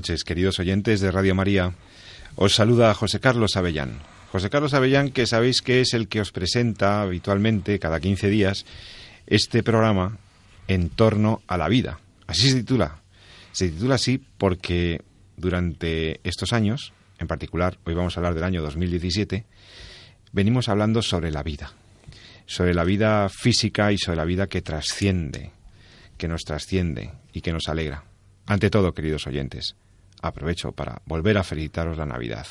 Noches, queridos oyentes de Radio María. Os saluda José Carlos Avellán. José Carlos Avellán, que sabéis que es el que os presenta habitualmente, cada 15 días, este programa en torno a la vida. Así se titula. Se titula así porque durante estos años, en particular, hoy vamos a hablar del año 2017, venimos hablando sobre la vida. Sobre la vida física y sobre la vida que trasciende, que nos trasciende y que nos alegra. Ante todo, queridos oyentes, aprovecho para volver a felicitaros la Navidad.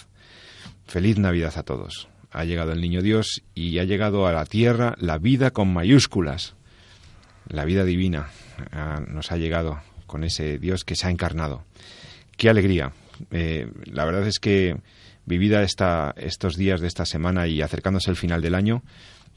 Feliz Navidad a todos. Ha llegado el Niño Dios y ha llegado a la tierra la vida con mayúsculas. La vida divina ah, nos ha llegado con ese Dios que se ha encarnado. Qué alegría. Eh, la verdad es que vivida esta, estos días de esta semana y acercándose el final del año,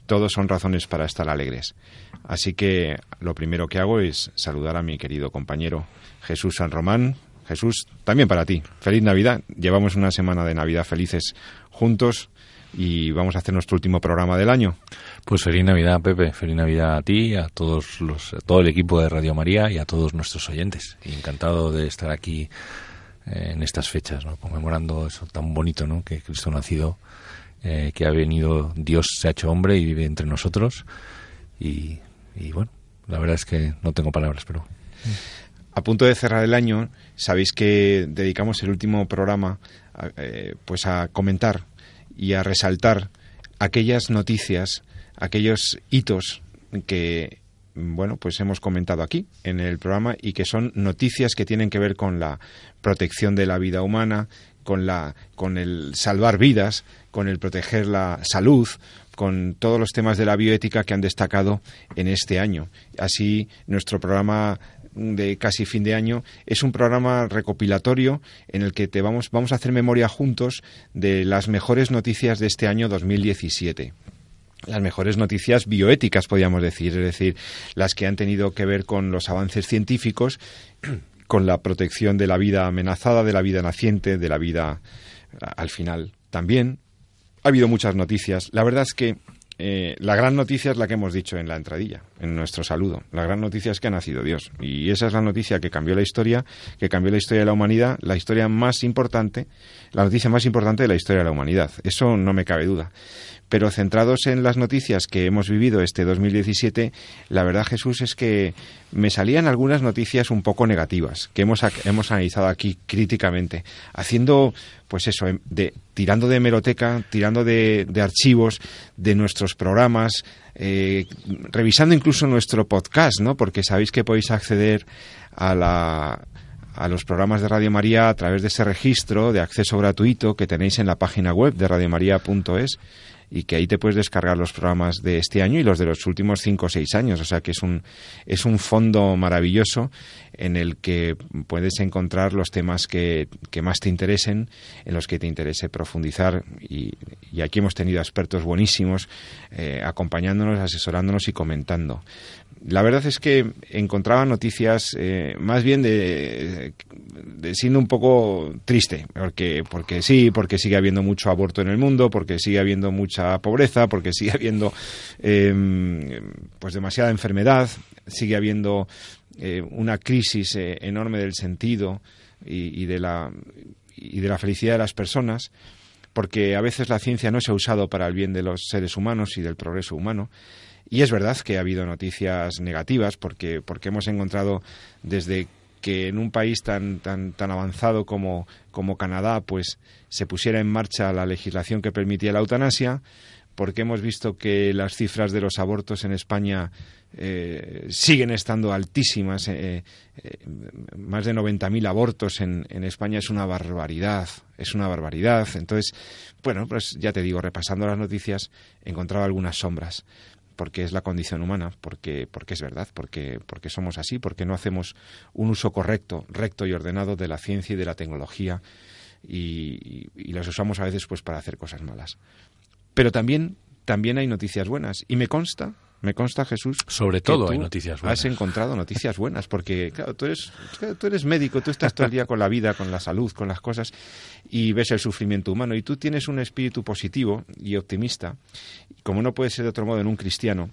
todos son razones para estar alegres. Así que lo primero que hago es saludar a mi querido compañero Jesús San Román. Jesús, también para ti. Feliz Navidad. Llevamos una semana de Navidad felices juntos y vamos a hacer nuestro último programa del año. Pues feliz Navidad, Pepe. Feliz Navidad a ti, a todos los, todo el equipo de Radio María y a todos nuestros oyentes. encantado de estar aquí eh, en estas fechas, conmemorando eso tan bonito, ¿no? Que Cristo nacido, eh, que ha venido, Dios se ha hecho hombre y vive entre nosotros. Y bueno, la verdad es que no tengo palabras, pero a punto de cerrar el año, sabéis que dedicamos el último programa a, eh, pues a comentar y a resaltar aquellas noticias, aquellos hitos que bueno, pues hemos comentado aquí en el programa y que son noticias que tienen que ver con la protección de la vida humana, con la con el salvar vidas, con el proteger la salud, con todos los temas de la bioética que han destacado en este año. Así, nuestro programa de casi fin de año es un programa recopilatorio en el que te vamos, vamos a hacer memoria juntos de las mejores noticias de este año 2017 las mejores noticias bioéticas, podríamos decir, es decir, las que han tenido que ver con los avances científicos, con la protección de la vida amenazada, de la vida naciente, de la vida al final también. Ha habido muchas noticias. La verdad es que eh, la gran noticia es la que hemos dicho en la entradilla, en nuestro saludo. La gran noticia es que ha nacido Dios. Y esa es la noticia que cambió la historia, que cambió la historia de la humanidad, la historia más importante, la noticia más importante de la historia de la humanidad. Eso no me cabe duda. Pero centrados en las noticias que hemos vivido este 2017, la verdad, Jesús, es que me salían algunas noticias un poco negativas, que hemos, hemos analizado aquí críticamente, haciendo, pues eso, em, de, tirando de hemeroteca, tirando de, archivos, de nuestros programas, eh, revisando incluso nuestro podcast, ¿no? Porque sabéis que podéis acceder a la, a los programas de Radio María a través de ese registro de acceso gratuito que tenéis en la página web de radiomaria.es y que ahí te puedes descargar los programas de este año y los de los últimos cinco o seis años. O sea que es un, es un fondo maravilloso en el que puedes encontrar los temas que, más te interesen, en los que te interese profundizar. Y, aquí hemos tenido expertos buenísimos eh, acompañándonos, asesorándonos y comentando la verdad es que encontraba noticias eh, más bien de, siendo un poco triste, porque, porque sí, porque sigue habiendo mucho aborto en el mundo, porque sigue habiendo mucha pobreza, porque sigue habiendo em, pues demasiada enfermedad, sigue habiendo eh, una crisis eh, enorme del sentido y, de la, y de la felicidad de las personas porque a veces la ciencia no se ha usado para el bien de los seres humanos y del progreso humano, y es verdad que ha habido noticias negativas porque, porque hemos encontrado desde que en un país tan, tan, tan avanzado como, como Canadá pues se pusiera en marcha la legislación que permitía la eutanasia, porque hemos visto que las cifras de los abortos en España eh, siguen estando altísimas. Eh, eh, más de 90.000 abortos en, en, España es una barbaridad, es una barbaridad. Entonces, bueno, pues ya te digo, repasando las noticias, he encontrado algunas sombras porque es la condición humana, porque, porque es verdad, porque, porque somos así, porque no hacemos un uso correcto, recto y ordenado de la ciencia y de la tecnología y, las usamos a veces pues para hacer cosas malas. Pero también, también hay noticias buenas y me consta me consta, Jesús. Sobre todo hay noticias buenas. Has encontrado noticias buenas, porque claro, tú eres, tú eres médico, tú estás todo el día con la vida, con la salud, con las cosas, y ves el sufrimiento humano, y tú tienes un espíritu positivo y optimista, como no puede ser de otro modo en un cristiano,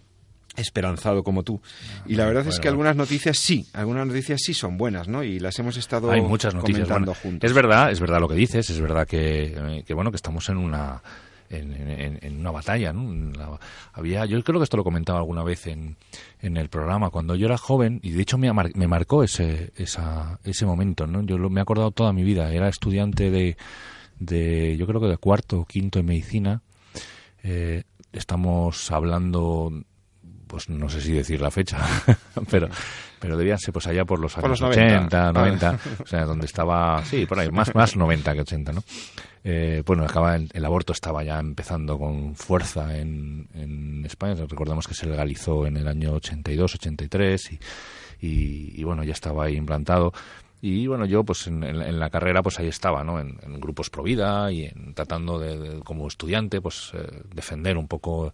esperanzado como tú. Y la verdad es que algunas noticias sí, algunas noticias sí son buenas, ¿no? Y las hemos estado Hay muchas noticias comentando juntos. Es verdad, es verdad lo que dices, es verdad que, eh, que bueno, que estamos en una en, una batalla. ¿no? había, yo creo que esto lo comentaba alguna vez en, en el programa. Cuando yo era joven, y de hecho me, me marcó ese, esa, ese momento, ¿no? yo lo, me he acordado toda mi vida. Era estudiante de, de yo creo que de cuarto o quinto en medicina. Eh, estamos hablando pues no sé si decir la fecha, pero pero debían ser pues allá por los años 80, 90, o sea, donde estaba, sí, por ahí, más, más 90 que 80, ¿no? Eh, bueno, acaba el, aborto estaba ya empezando con fuerza en, en España, recordemos que se legalizó en el año 82, 83 y, y, y bueno, ya estaba ahí implantado. Y bueno, yo pues en, la carrera pues ahí estaba, ¿no? En, grupos pro vida y en, tratando de, como estudiante pues eh, defender un poco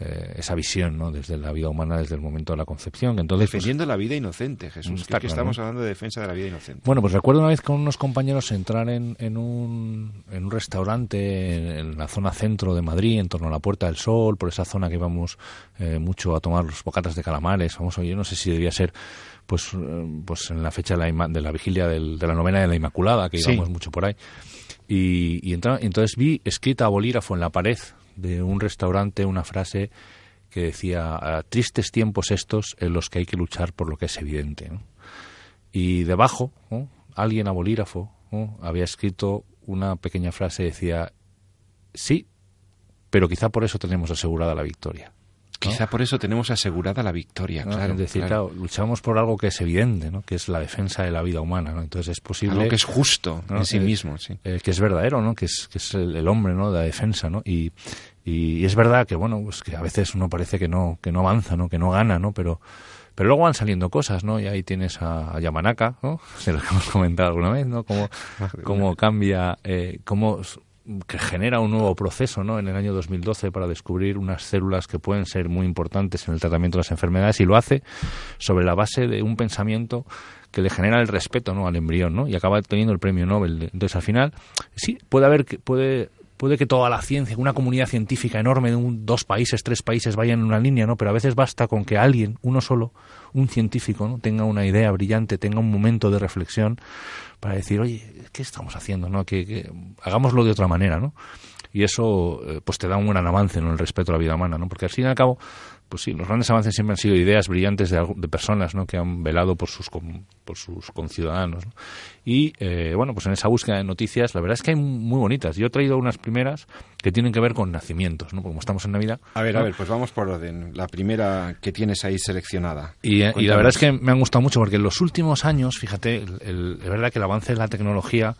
eh, esa visión, ¿no? Desde la vida humana, desde el momento de la concepción. Entonces, pues, Defendiendo la vida inocente, Jesús. que estamos hablando de defensa de la vida inocente. Bueno, pues recuerdo una vez con unos compañeros entrar en, en, un, en un restaurante en, la zona centro de Madrid, en torno a la Puerta del Sol, por esa zona que íbamos eh, mucho a tomar los bocatas de calamares. Vamos, yo no sé si debía ser pues, eh, pues en la fecha de la, de la vigilia de la novena de la Inmaculada, que íbamos mucho por ahí. Y, y entonces vi escrita a bolígrafo en la pared de un restaurante una frase que decía, tristes tiempos estos en los que hay que luchar por lo que es evidente. Y debajo, alguien a bolígrafo había escrito una pequeña frase, decía, sí, pero quizá por eso tenemos asegurada la victoria. Quizá por eso tenemos asegurada la victoria, claro. Es decir, claro. luchamos por algo que es evidente, ¿no? que es la defensa de la vida humana. ¿no? Entonces es posible... Algo que es justo en sí mismo, sí. Eh, que es verdadero, ¿no? que es, que es el, hombre ¿no? de la defensa. ¿no? Y, y, es verdad que, bueno, pues que a veces uno parece que no, que no avanza, ¿no? que no gana, ¿no? pero pero luego van saliendo cosas, ¿no? Y ahí tienes a, Yamanaka, ¿no? De lo que hemos comentado alguna vez, ¿no? Cómo, cómo cambia, eh, cómo que genera un nuevo proceso ¿no? en el año 2012 para descubrir unas células que pueden ser muy importantes en el tratamiento de las enfermedades y lo hace sobre la base de un pensamiento que le genera el respeto ¿no? al embrión ¿no? y acaba teniendo el premio Nobel. Entonces, al final, sí, puede haber, puede, puede que toda la ciencia, una comunidad científica enorme de un, dos países, tres países vayan en una línea, ¿no? Pero a veces basta con que alguien, uno solo, un científico, ¿no? tenga una idea brillante, tenga un momento de reflexión para decir, oye, ¿qué estamos haciendo? ¿no? Que, hagámoslo de otra manera, ¿no? Y eso, eh, pues te da un gran avance en el respeto a la vida humana, ¿no? Porque al fin y al cabo, pues sí, los grandes avances siempre han sido ideas brillantes de, de personas ¿no? que han velado por sus, por sus conciudadanos. Y eh, bueno, pues en esa búsqueda de noticias, la verdad es que hay muy bonitas. Yo he traído unas primeras que tienen que ver con nacimientos, ¿no? como estamos en Navidad. A ver, a ver, pues vamos por orden. La primera que tienes ahí seleccionada. Y, eh, la verdad es que me han gustado mucho porque en los últimos años, fíjate, es verdad que el avance de la tecnología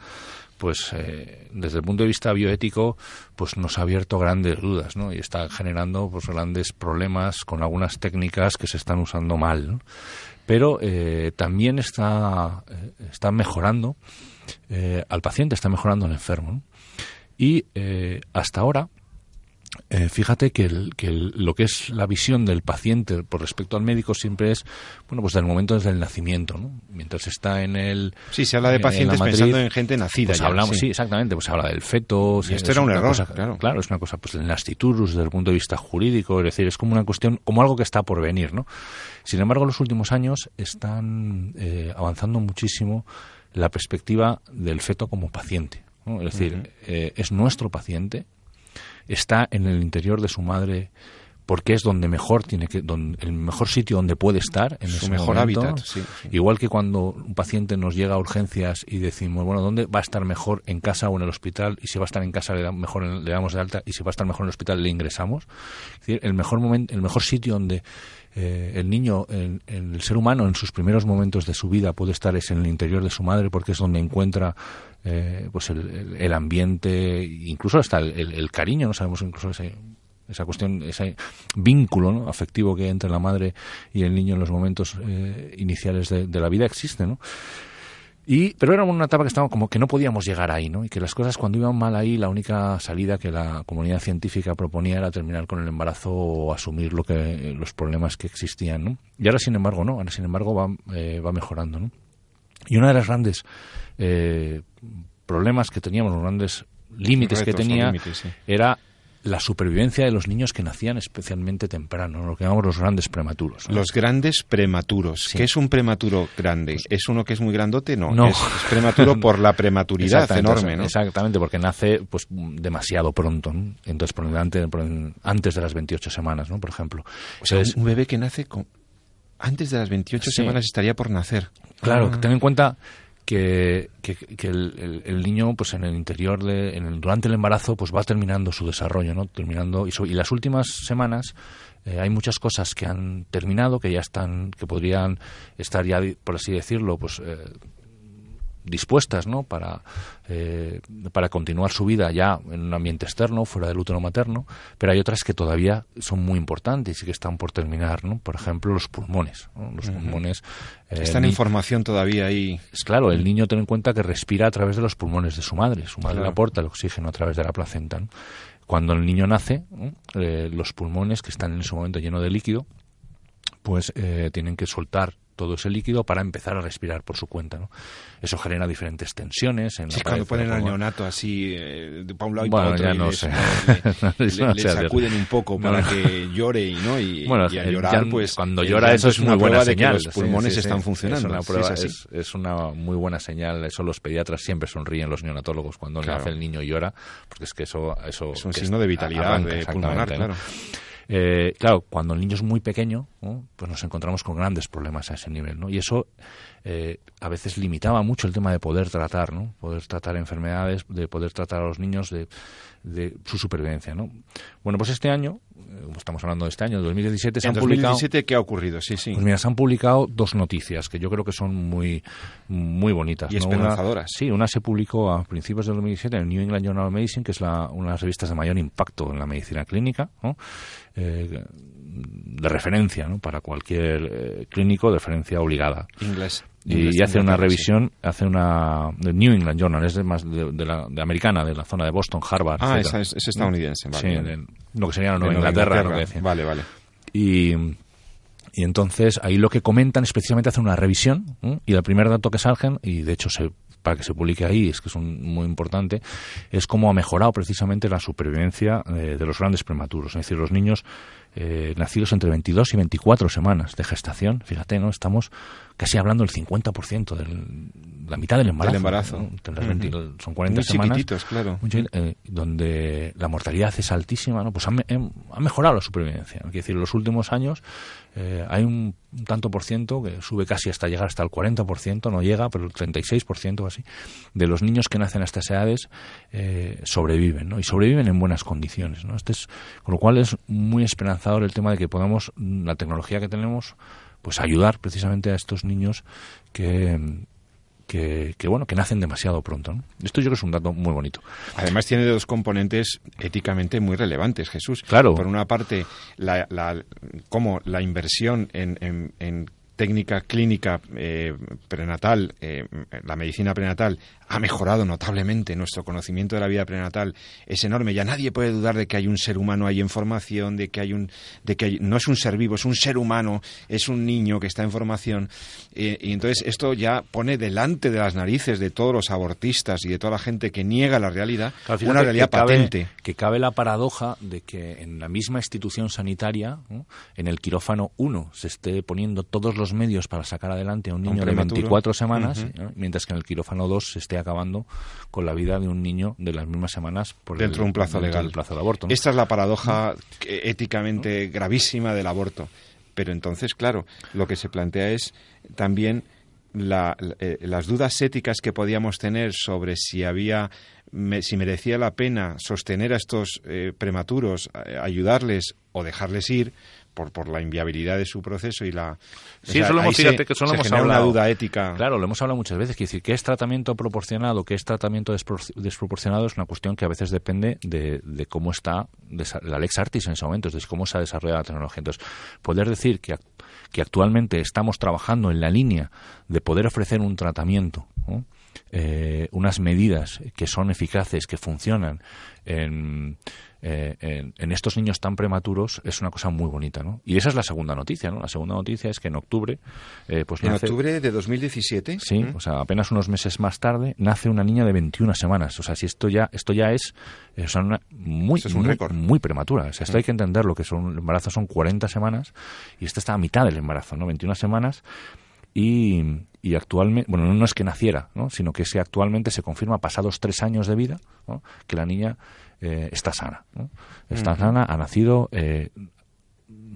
pues eh, desde el punto de vista bioético pues nos ha abierto grandes dudas y está generando pues grandes problemas con algunas técnicas que se están usando mal pero eh, también está eh, está mejorando al paciente está mejorando al enfermo y hasta ahora eh, fíjate que, lo que es la visión del paciente por respecto al médico siempre es, bueno, pues del momento desde el nacimiento, ¿no? Mientras está en el... Sí, se habla de pacientes pensando en gente nacida. Pues hablamos, sí. exactamente, pues se habla del feto. Y esto era un error, claro. Claro, es una cosa, pues el nasciturus desde el punto de vista jurídico, es decir, es como una cuestión, como algo que está por venir, ¿no? Sin embargo, en los últimos años están eh, avanzando muchísimo la perspectiva del feto como paciente. Es decir, eh, es nuestro paciente, está en el interior de su madre porque es donde mejor tiene que donde, el mejor sitio donde puede estar en su mejor hábitat igual que cuando un paciente nos llega a urgencias y decimos bueno dónde va a estar mejor en casa o en el hospital y si va a estar en casa le, mejor le damos de alta y si va a estar mejor en el hospital le ingresamos el mejor momento el mejor sitio donde eh, el niño, el ser humano en sus primeros momentos de su vida puede estar es en el interior de su madre porque es donde encuentra eh, pues el, ambiente, incluso hasta el, cariño, no sabemos incluso ese esa cuestión, ese vínculo afectivo que hay entre la madre y el niño en los momentos eh, iniciales de, de, la vida existe, ¿no? Y, pero era una etapa que estábamos como que no podíamos llegar ahí, ¿no? Y que las cosas cuando iban mal ahí, la única salida que la comunidad científica proponía era terminar con el embarazo o asumir lo que, los problemas que existían, ¿no? Y ahora, sin embargo, no. Ahora, sin embargo, va, eh, va mejorando, ¿no? Y una de las grandes eh, problemas que teníamos, los grandes límites que tenía, límites, sí. era la supervivencia de los niños que nacían especialmente temprano, lo que llamamos los grandes prematuros. ¿no? Los grandes prematuros. Sí. ¿Qué es un prematuro grande? ¿Es uno que es muy grandote? No, No. Es, es prematuro por la prematuridad Exactamente, enorme, ¿no? Exactamente, porque nace pues demasiado pronto, ¿no? entonces por delante, por antes de las 28 semanas, ¿no? Por ejemplo. O sea, Entonces, un bebé que nace con... antes de las 28 Sí. semanas estaría por nacer. Claro, Ah. ten en cuenta que, que- que el, el- el niño, pues en el interior, de, en el- durante el embarazo, pues va terminando su desarrollo, ¿no? Terminando y, so- y las últimas semanas eh, hay muchas cosas que han terminado, que ya están, que podrían estar ya, por así decirlo, pues eh, dispuestas, ¿no? Para eh, para continuar su vida ya en un ambiente externo, fuera del útero materno, pero hay otras que todavía son muy importantes y que están por terminar, ¿no? Por ejemplo, los pulmones, ¿no? Los pulmones eh, Están en formación todavía ahí. es claro, el niño ten en cuenta que respira a través de los pulmones de su madre. Su madre Claro. le aporta el oxígeno a través de la placenta. ¿no? Cuando el niño nace. Eh, los pulmones, que están en ese momento llenos de líquido, pues eh, tienen que soltar todo ese líquido para empezar a respirar por su cuenta. ¿no? Eso genera diferentes tensiones en Sí, la cuando pared ponen al neonato así, eh, de para un lado y Bueno, para otro, ya y no les- sé. le, Eso le- no le sacuden un poco para que llore y no y, Bueno, y al llorar, llan- pues cuando llora eso es una muy buena señal. los pulmones sí, sí. están funcionando. Es una, prueba, es así. es, una muy buena señal. Eso los pediatras siempre sonríen, los neonatólogos, cuando Claro. nace el niño y llora, porque es que eso, eso es un signo de vitalidad arranca, de pulmonar, claro. Eh, claro, cuando el niño es muy pequeño, ¿no? pues nos encontramos con grandes problemas a ese nivel, ¿no? Y eso eh, a veces limitaba mucho el tema de poder tratar, ¿no? Poder tratar enfermedades, de poder tratar a los niños de, de su supervivencia, ¿no? Bueno, pues este año, eh, como estamos hablando de este año, 2017, se han publicado... 2017, ¿qué ha ocurrido? Sí, sí. Pues mira, se han publicado dos noticias que yo creo que son muy, muy bonitas. Y ¿no? Una- esperanzadoras. sí, una se publicó a principios del 2017 en el New England Journal of Medicine, que es la, una de las revistas de mayor impacto en la medicina clínica, ¿no? Eh, de referencia ¿no? para cualquier eh, clínico, de referencia obligada. Inglés. Y, hace una sí. revisión, hace una de New England Journal, es de más de, de la de americana, de la zona de Boston, Harvard. Ah, esa es, es estadounidense. Vale, Sí, de- lo que sería la Nueva Nueva Inglaterra, Inglaterra. lo que decía. Vale, vale. Y, y entonces ahí lo que comentan es precisamente hacer una revisión ¿eh? y el primer dato que salgan, y de hecho se, para que se publique ahí, es que es un- muy importante, es cómo ha mejorado precisamente la supervivencia eh, de los grandes prematuros, es decir, los niños eh, nacidos entre 22 y 24 semanas de gestación, fíjate, ¿no? Estamos casi hablando del 50% de la mitad del embarazo. Del embarazo. ¿no? Entre las Ujú. 20 son 40 Muy semanas. chiquititos, claro. Muy chiquit- eh, donde la mortalidad es altísima, ¿no? pues ha, em- ha mejorado la supervivencia. ¿no? Quiere decir, en los últimos años eh, hay un, tanto por ciento que sube casi hasta llegar hasta el 40%, no llega, pero el 36% o así, de los niños que nacen a estas edades eh, sobreviven, ¿no? Y sobreviven en buenas condiciones, ¿no? Este es, con lo cual es muy esperanzador el tema de que podamos, la tecnología que tenemos, pues ayudar precisamente a estos niños que que, que, bueno que nacen demasiado pronto ¿no? esto yo creo que es un dato muy bonito Además tiene dos componentes éticamente muy relevantes, Jesús. Claro. Por una parte, la, la, cómo la inversión en, en- en técnica clínica eh, prenatal, eh, la medicina prenatal, ha mejorado notablemente. Nuestro conocimiento de la vida prenatal es enorme. Ya nadie puede dudar de que hay un ser humano ahí en formación, de que hay un, de que hay- no es un ser vivo, es un ser humano, es un niño que está en formación. Eh, y entonces esto ya pone delante de las narices de todos los abortistas y de toda la gente que niega la realidad una realidad que cabe- patente. Que cabe la paradoja de que en la misma institución sanitaria, ¿no? en el quirófano 1, se esté poniendo todos los medios para sacar adelante a un niño de prematuro. 24 semanas, mientras que en el quirófano 2 se esté acabando con la vida de un niño de las mismas semanas por dentro el, de un plazo legal. del plazo de aborto. ¿no? Esta es la paradoja éticamente gravísima del aborto. Pero entonces, claro, lo que se plantea es también la- la- eh, las dudas éticas que podíamos tener sobre si había me- si merecía la pena sostener a estos eh, prematuros, eh, ayudarles o dejarles ir, por, por la inviabilidad de su proceso y la... Sí, eso lo hemos, fíjate, que hemos hablado. una duda ética. Claro, lo hemos hablado muchas veces. Quiere decir, ¿qué es tratamiento proporcionado, qué es tratamiento desproporcionado? Es una cuestión que a veces depende de, de cómo está la Lex Artis en ese momento, de cómo se ha desarrollado la tecnología. Entonces, poder decir que, que actualmente estamos trabajando en la línea de poder ofrecer un tratamiento, eh, unas medidas que son eficaces, que funcionan en, eh, en, estos niños tan prematuros es una cosa muy bonita, ¿no? Y esa es la segunda noticia, ¿no? La segunda noticia es que en octubre, eh, pues en octubre de 2017, sí, o sea, apenas unos meses más tarde nace una niña de 21 semanas. O sea, si esto ya, esto ya es, eh, una muy, muy, prematura. O sea, esto hay que entender lo que son, el embarazo son 40 semanas y esta está a mitad del embarazo, ¿no? 21 semanas y, y actualmente, bueno, no es que naciera, ¿no? sino que se actualmente se confirma pasados tres años de vida que la niña eh, está sana. Está sana, ha nacido, eh,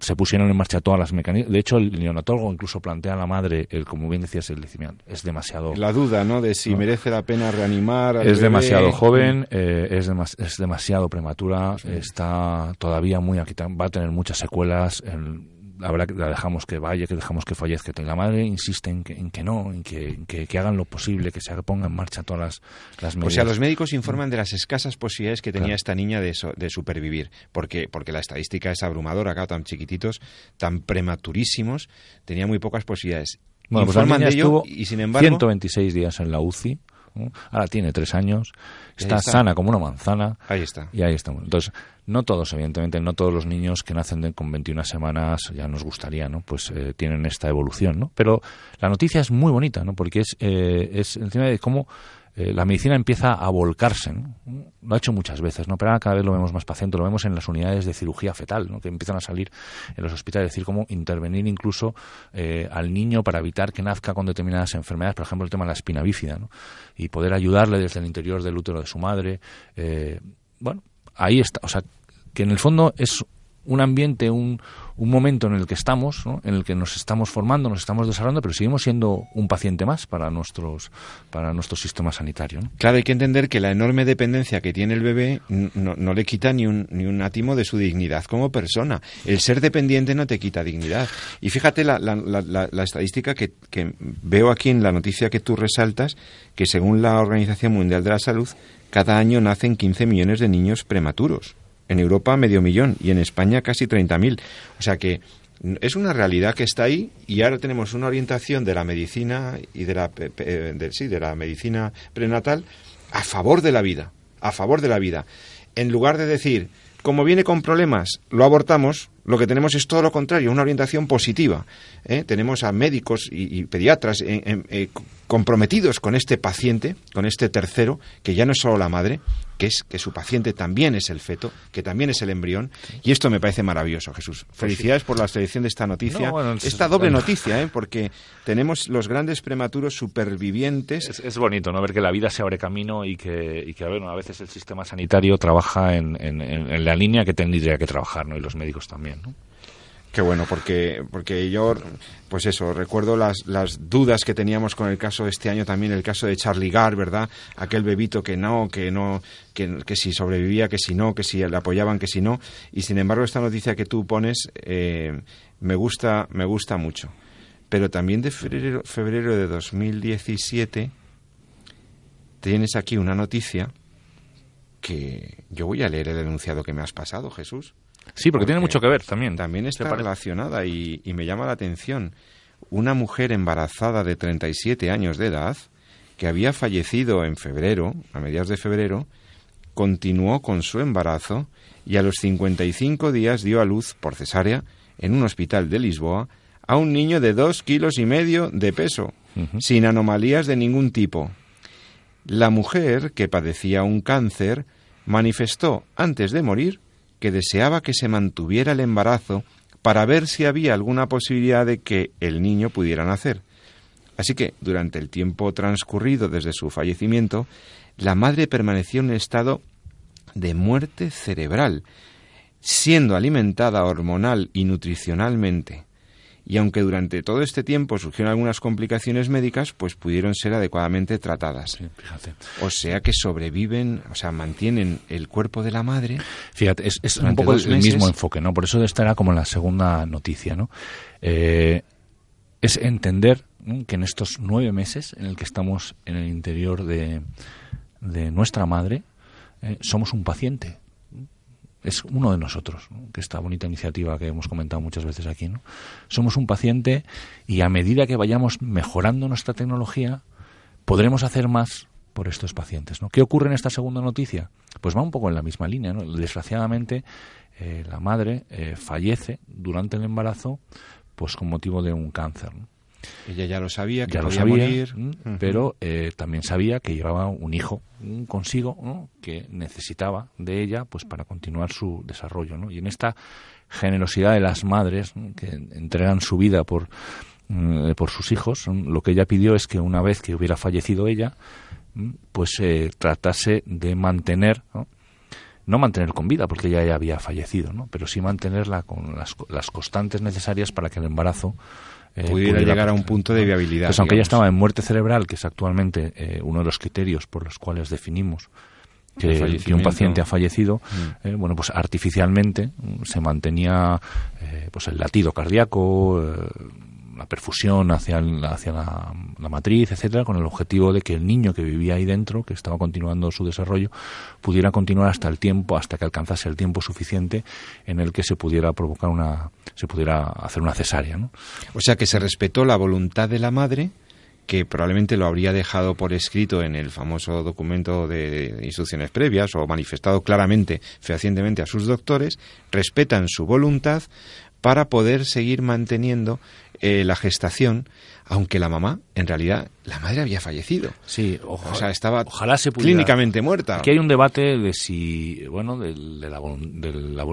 se pusieron en marcha todas las mecanismos. De hecho, el neonatólogo incluso plantea a la madre, el, como bien decías, el es demasiado. La duda, ¿no? De si merece la pena reanimar. es demasiado joven, eh, es, es demasiado prematura, está todavía muy aquí, va a tener muchas secuelas. En, habrá que la dejamos que vaya, que dejamos que fallezca. La madre insiste en que, en que no, en que, que, hagan lo posible, que se pongan en marcha todas las, medidas. O sea, los médicos informan de las escasas posibilidades que tenía esta niña de, de supervivir, porque, porque la estadística es abrumadora, acá tan chiquititos, tan prematurísimos, tenía muy pocas posibilidades. Bueno, pues informan de ello y sin embargo... 126 días en la UCI, Ahora tiene tres años, está, sana como una manzana. Ahí está. Y ahí estamos. Entonces, no todos, evidentemente, no todos los niños que nacen con 21 semanas, ya nos gustaría, ¿no? Pues eh, tienen esta evolución, ¿no? Pero la noticia es muy bonita, ¿no? Porque es, eh, es encima de cómo eh, la medicina empieza a volcarse. ¿no? Lo ha hecho muchas veces, ¿no? pero ahora cada vez lo vemos más paciente, lo vemos en las unidades de cirugía fetal, ¿no? que empiezan a salir en los hospitales, es decir, cómo intervenir incluso eh, al niño para evitar que nazca con determinadas enfermedades, por ejemplo, el tema de la espina bífida, ¿no? y poder ayudarle desde el interior del útero de su madre. Bueno, ahí está, o sea, que en el fondo es un ambiente, un, un momento en el que estamos, en el que nos estamos formando, nos estamos desarrollando, pero seguimos siendo un paciente más para nuestros para nuestro sistema sanitario. Claro, hay que entender que la enorme dependencia que tiene el bebé no, le quita ni un, ni un átimo de su dignidad como persona. El ser dependiente no te quita dignidad. Y fíjate la, la, la, estadística que, que veo aquí en la noticia que tú resaltas, que según la Organización Mundial de la Salud, cada año nacen 15 millones de niños prematuros en Europa medio millón y en España casi 30.000. O sea que es una realidad que está ahí y ahora tenemos una orientación de la medicina y de la, de, sí, de la medicina prenatal a favor de la vida, a favor de la vida. En lugar de decir, como viene con problemas, lo abortamos, lo que tenemos es todo lo contrario, una orientación positiva. ¿eh? Tenemos a médicos y, pediatras eh, comprometidos con este paciente, con este tercero, que ya no es solo la madre, que es que su paciente también es el feto, que también es el embrión, y esto me parece maravilloso, Jesús. Pues Felicidades por la selección de esta noticia, esta doble noticia, ¿eh? porque tenemos los grandes prematuros supervivientes. Es, bonito, ¿no? Ver que la vida se abre camino y que, y que a veces el sistema sanitario trabaja en, en la línea que tendría que trabajar, ¿no? Y los médicos también. Qué bueno, porque, porque yo, pues eso, recuerdo las, las dudas que teníamos con el caso de este año también, el caso de Charlie Gar, ¿verdad? Aquel bebito que no, que no, que, que si sobrevivía, que si no, que si le apoyaban, que si no. Y sin embargo, esta noticia que tú pones eh, me, gusta, me gusta mucho. Pero también de febrero, febrero de 2017 tienes aquí una noticia que yo voy a leer el enunciado que me has pasado, Jesús. Sí, porque, tiene mucho que ver también. También está relacionada y, me llama la atención. Una mujer embarazada de 37 años de edad, que había fallecido en febrero, a mediados de febrero, continuó con su embarazo y a los 55 días dio a luz por cesárea en un hospital de Lisboa a un niño de dos kilos y medio de peso, sin anomalías de ningún tipo. La mujer, que padecía un cáncer, manifestó antes de morir que deseaba que se mantuviera el embarazo para ver si había alguna posibilidad de que el niño pudiera nacer. Así que, durante el tiempo transcurrido desde su fallecimiento, la madre permaneció en un estado de muerte cerebral, siendo alimentada hormonal y nutricionalmente. Y aunque durante todo este tiempo surgieron algunas complicaciones médicas, pues pudieron ser adecuadamente tratadas. O sea que sobreviven, o sea, mantienen el cuerpo de la madre. Fíjate, es, un poco el mismo enfoque, ¿no? Por eso esta era como la segunda noticia, ¿no? Eh, es entender que en estos nueve meses en el que estamos en el interior de, de nuestra madre, eh, somos un paciente es uno de nosotros, que esta bonita iniciativa que hemos comentado muchas veces aquí. ¿no? Somos un paciente y a medida que vayamos mejorando nuestra tecnología, podremos hacer más por estos pacientes. ¿no? ¿Qué ocurre en esta segunda noticia? Pues va un poco en la misma línea. Desgraciadamente, eh, la madre eh, fallece durante el embarazo pues con motivo de un cáncer. Ella ya lo sabía, que ya podía lo sabía, morir. pero eh, también sabía que llevaba un hijo consigo que necesitaba de ella pues para continuar su desarrollo. ¿no? Y en esta generosidad de las madres que entregan su vida por, mm, por sus hijos, lo que ella pidió es que una vez que hubiera fallecido ella, pues eh, tratase de mantener, ¿no? no mantener con vida porque ella ya había fallecido, ¿no? pero sí mantenerla con las, las constantes necesarias para que el embarazo eh, pudiera, llegar a un punto de viabilidad. Pues aunque ella estaba en muerte cerebral, que es actualmente eh, uno de los criterios por los cuales definimos que, un paciente ha fallecido, mm. eh, bueno, pues artificialmente mm, se mantenía pues el latido cardíaco, la perfusión hacia, hacia la, matriz, etcétera, con el objetivo de que el niño que vivía ahí dentro, que estaba continuando su desarrollo, pudiera continuar hasta el tiempo, hasta que alcanzase el tiempo suficiente en el que se pudiera provocar una, se pudiera hacer una cesárea, ¿no? O sea que se respetó la voluntad de la madre que probablemente lo habría dejado por escrito en el famoso documento de instrucciones previas o manifestado claramente, fehacientemente a sus doctores, respetan su voluntad para poder seguir manteniendo eh, la gestación, aunque la mamá, en realidad, la madre había fallecido. Sí, o sea, estaba ojalá se clínicamente muerta. Aquí hay un debate de si, bueno, de, la,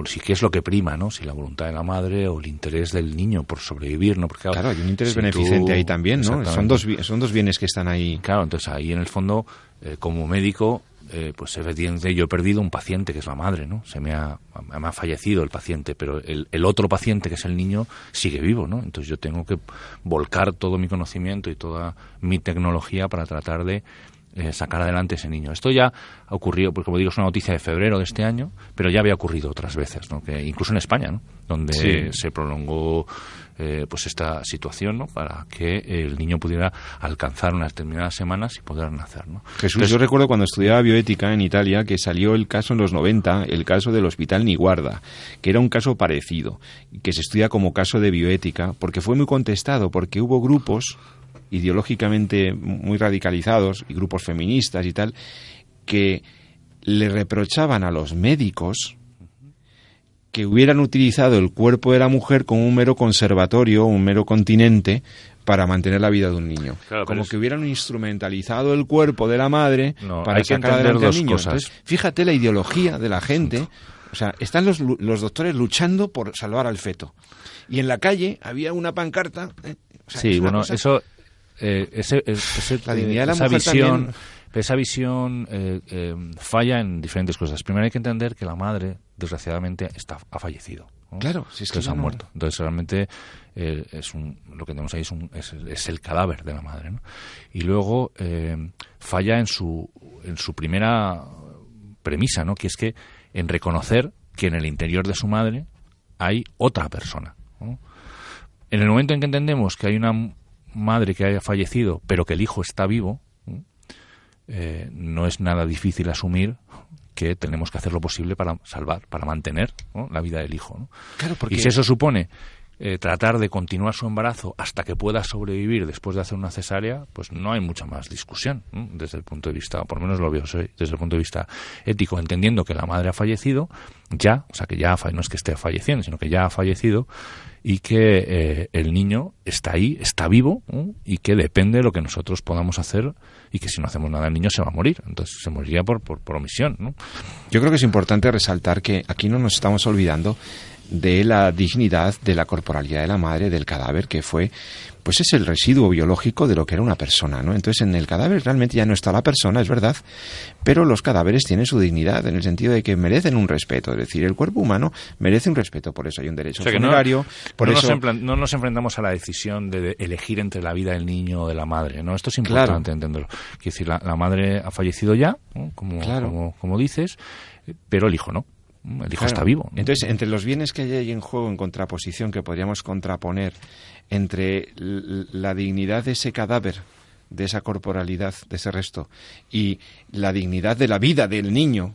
si qué es lo que prima, ¿no? Si la voluntad de la madre o el interés del niño por sobrevivir, ¿no? Porque, claro, hay un interés beneficente ahí también, ¿no? Son dos, son dos bienes que están ahí. Claro, entonces ahí en el fondo, eh, como médico, eh, pues efectivamente yo he perdido un paciente que es la madre, ¿no? Se me ha, me ha fallecido el paciente, pero el, el, otro paciente que es el niño sigue vivo, ¿no? Entonces yo tengo que volcar todo mi conocimiento y toda mi tecnología para tratar de eh, sacar adelante ese niño. Esto ya ha ocurrido, porque como digo, es una noticia de febrero de este año, pero ya había ocurrido otras veces, ¿no? que incluso en España, ¿no? donde se prolongó eh, pues esta situación ¿no? para que el niño pudiera alcanzar unas determinadas semanas y poder nacer. ¿no? Jesús, yo recuerdo cuando estudiaba bioética en Italia que salió el caso en los 90, el caso del Hospital Niguarda, que era un caso parecido, que se estudia como caso de bioética, porque fue muy contestado, porque hubo grupos ideológicamente muy radicalizados y grupos feministas y tal, que le reprochaban a los médicos que hubieran utilizado el cuerpo de la mujer como un mero conservatorio, un mero continente para mantener la vida de un niño. como que hubieran instrumentalizado el cuerpo de la madre para sacar adelante al niño. fíjate la ideología de la gente. O sea, están los, los doctores luchando por salvar al feto. Y en la calle había una pancarta. ¿eh? sí, bueno, eso eh, ese, esa visión, esa visión eh, eh, falla en diferentes cosas. Primero hay que entender que la madre, desgraciadamente, está, ha fallecido. Claro, si es que muerto. Entonces realmente es un, lo que tenemos ahí es, un, es, el cadáver de la madre. Y luego falla en su, en su primera premisa, ¿no? que es que en reconocer que en el interior de su madre hay otra persona. En el momento en que entendemos que hay una madre que haya fallecido, pero que el hijo está vivo, eh, no es nada difícil asumir que tenemos que hacer lo posible para salvar, para mantener la vida del hijo. Claro, porque... Y si eso supone eh, tratar de continuar su embarazo hasta que pueda sobrevivir después de hacer una cesárea, pues no hay mucha más discusión desde el punto de vista, por lo menos lo veo desde el punto de vista ético, entendiendo que la madre ha fallecido ya, o sea que ya no es que esté falleciendo, sino que ya ha fallecido y que eh, el niño está ahí, está vivo y que depende de lo que nosotros podamos hacer y que si no hacemos nada el niño se va a morir. Entonces se moriría por, por, omisión. ¿no? Yo creo que es importante resaltar que aquí no nos estamos olvidando de la dignidad de la corporalidad de la madre del cadáver que fue pues es el residuo biológico de lo que era una persona, ¿no? Entonces en el cadáver realmente ya no está la persona, es verdad, pero los cadáveres tienen su dignidad en el sentido de que merecen un respeto, es decir, el cuerpo humano merece un respeto, por eso hay un derecho funerario, no, por eso no nos enfrentamos a la decisión de elegir entre la vida del niño o de la madre, ¿no? Esto es importante entenderlo. Quiero decir, la, madre ha fallecido ya, como, como, como dices, pero el hijo no. El hijo está vivo. Entonces, entre los bienes que hay en juego en contraposición, que podríamos contraponer entre la dignidad de ese cadáver, de esa corporalidad, de ese resto, y la dignidad de la vida del niño,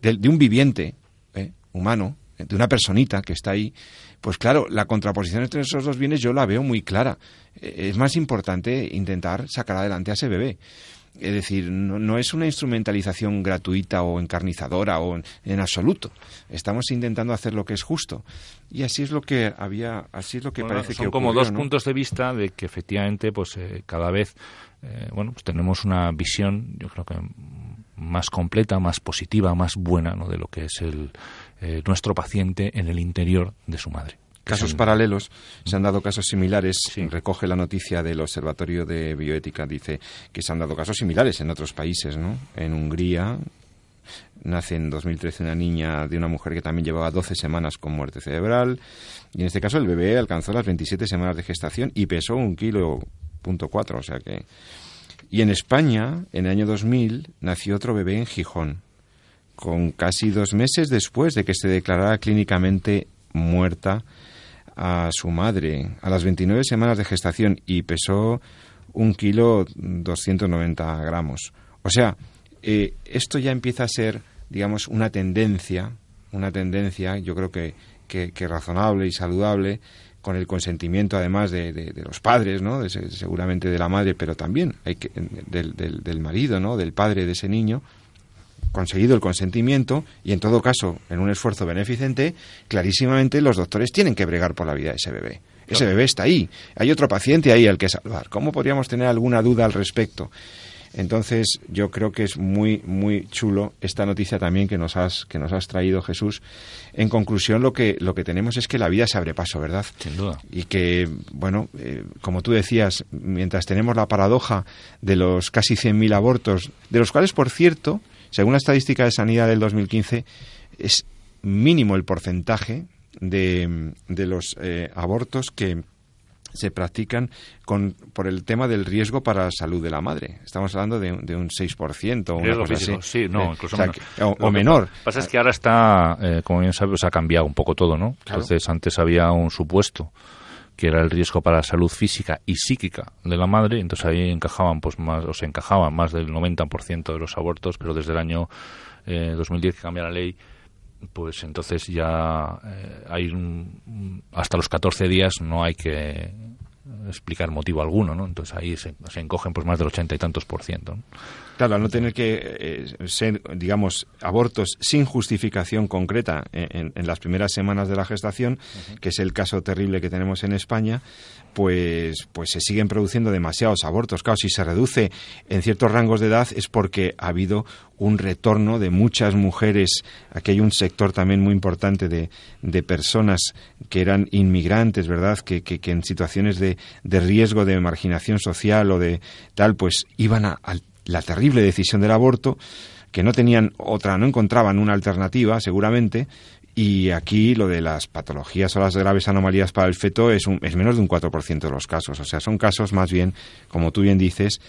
de, un viviente ¿eh? humano, de una personita que está ahí, pues claro, la contraposición entre esos dos bienes yo la veo muy clara. Eh, es más importante intentar sacar adelante a ese bebé. Es decir, no, es una instrumentalización gratuita o encarnizadora o en, absoluto. Estamos intentando hacer lo que es justo. Y así es lo que había, así es lo que parece son que como dos puntos de vista de que efectivamente, pues eh, cada vez, eh, bueno, pues tenemos una visión, yo creo que más completa, más positiva, más buena, ¿no? De lo que es el eh, nuestro paciente en el interior de su madre casos paralelos, se han dado casos similares. Recoge la noticia del Observatorio de Bioética, dice que se han dado casos similares en otros países, ¿no? En Hungría nace en 2013 una niña de una mujer que también llevaba 12 semanas con muerte cerebral y en este caso el bebé alcanzó las 27 semanas de gestación y pesó un kilo punto cuatro, o sea que... Y en España, en el año 2000, nació otro bebé en Gijón, con casi dos meses después de que se declarara clínicamente muerta a su madre a las 29 semanas de gestación y pesó un kilo 290 gramos. O sea, eh, esto ya empieza a ser, digamos, una tendencia, una tendencia, yo creo que, que, razonable y saludable, con el consentimiento además de, de, los padres, ¿no? seguramente de la madre, pero también hay que, del, del, del marido, ¿no? Del padre de ese niño, conseguido el consentimiento y en todo caso en un esfuerzo beneficente, clarísimamente los doctores tienen que bregar por la vida de ese bebé. Ese bebé está ahí. Hay otro paciente ahí al que salvar. ¿Cómo podríamos tener alguna duda al respecto? Entonces, yo creo que es muy, muy chulo esta noticia también que nos has, que nos has traído, Jesús. En conclusión, lo que, lo que tenemos es que la vida se abre paso, ¿verdad? Sin duda. Y que, bueno, eh, como tú decías, mientras tenemos la paradoja de los casi 100.000 abortos, de los cuales, por cierto, según la estadística de sanidad del 2015, es mínimo el porcentaje de, de los eh, abortos que se practican con, por el tema del riesgo para la salud de la madre. Estamos hablando de, de un 6% o una cosa así. Sí, no, eh, incluso o, menor. Lo que pasa es que ahora está, eh, como bien sabes, ha cambiado un poco todo, ¿no? Entonces, antes había un supuesto que era el riesgo para la salud física y psíquica de la madre, entonces ahí encajaban pues más, o se encajaban más del 90% de los abortos, pero desde el año 2010 eh, que cambia la ley, pues entonces ya eh, hay hasta los 14 días no hay que explicar motivo alguno, ¿no? Entonces ahí se, encogen pues más del ochenta y tantos por ciento. Claro, al no tener que eh, ser, digamos, abortos sin justificación concreta en, las primeras semanas de la gestación, que es el caso terrible que tenemos en España, pues, pues se siguen produciendo demasiados abortos. Claro, si se reduce en ciertos rangos de edad es porque ha habido un retorno de muchas mujeres. Aquí hay un sector también muy importante de, de personas que eran inmigrantes, ¿verdad? Que, que, en situaciones de, de, riesgo de marginación social o de tal, pues iban a, la terrible decisión del aborto, que no tenían otra, no encontraban una alternativa, seguramente, y aquí lo de las patologías o las graves anomalías para el feto es, un, es menos de un 4% de los casos. O sea, son casos más bien, como tú bien dices,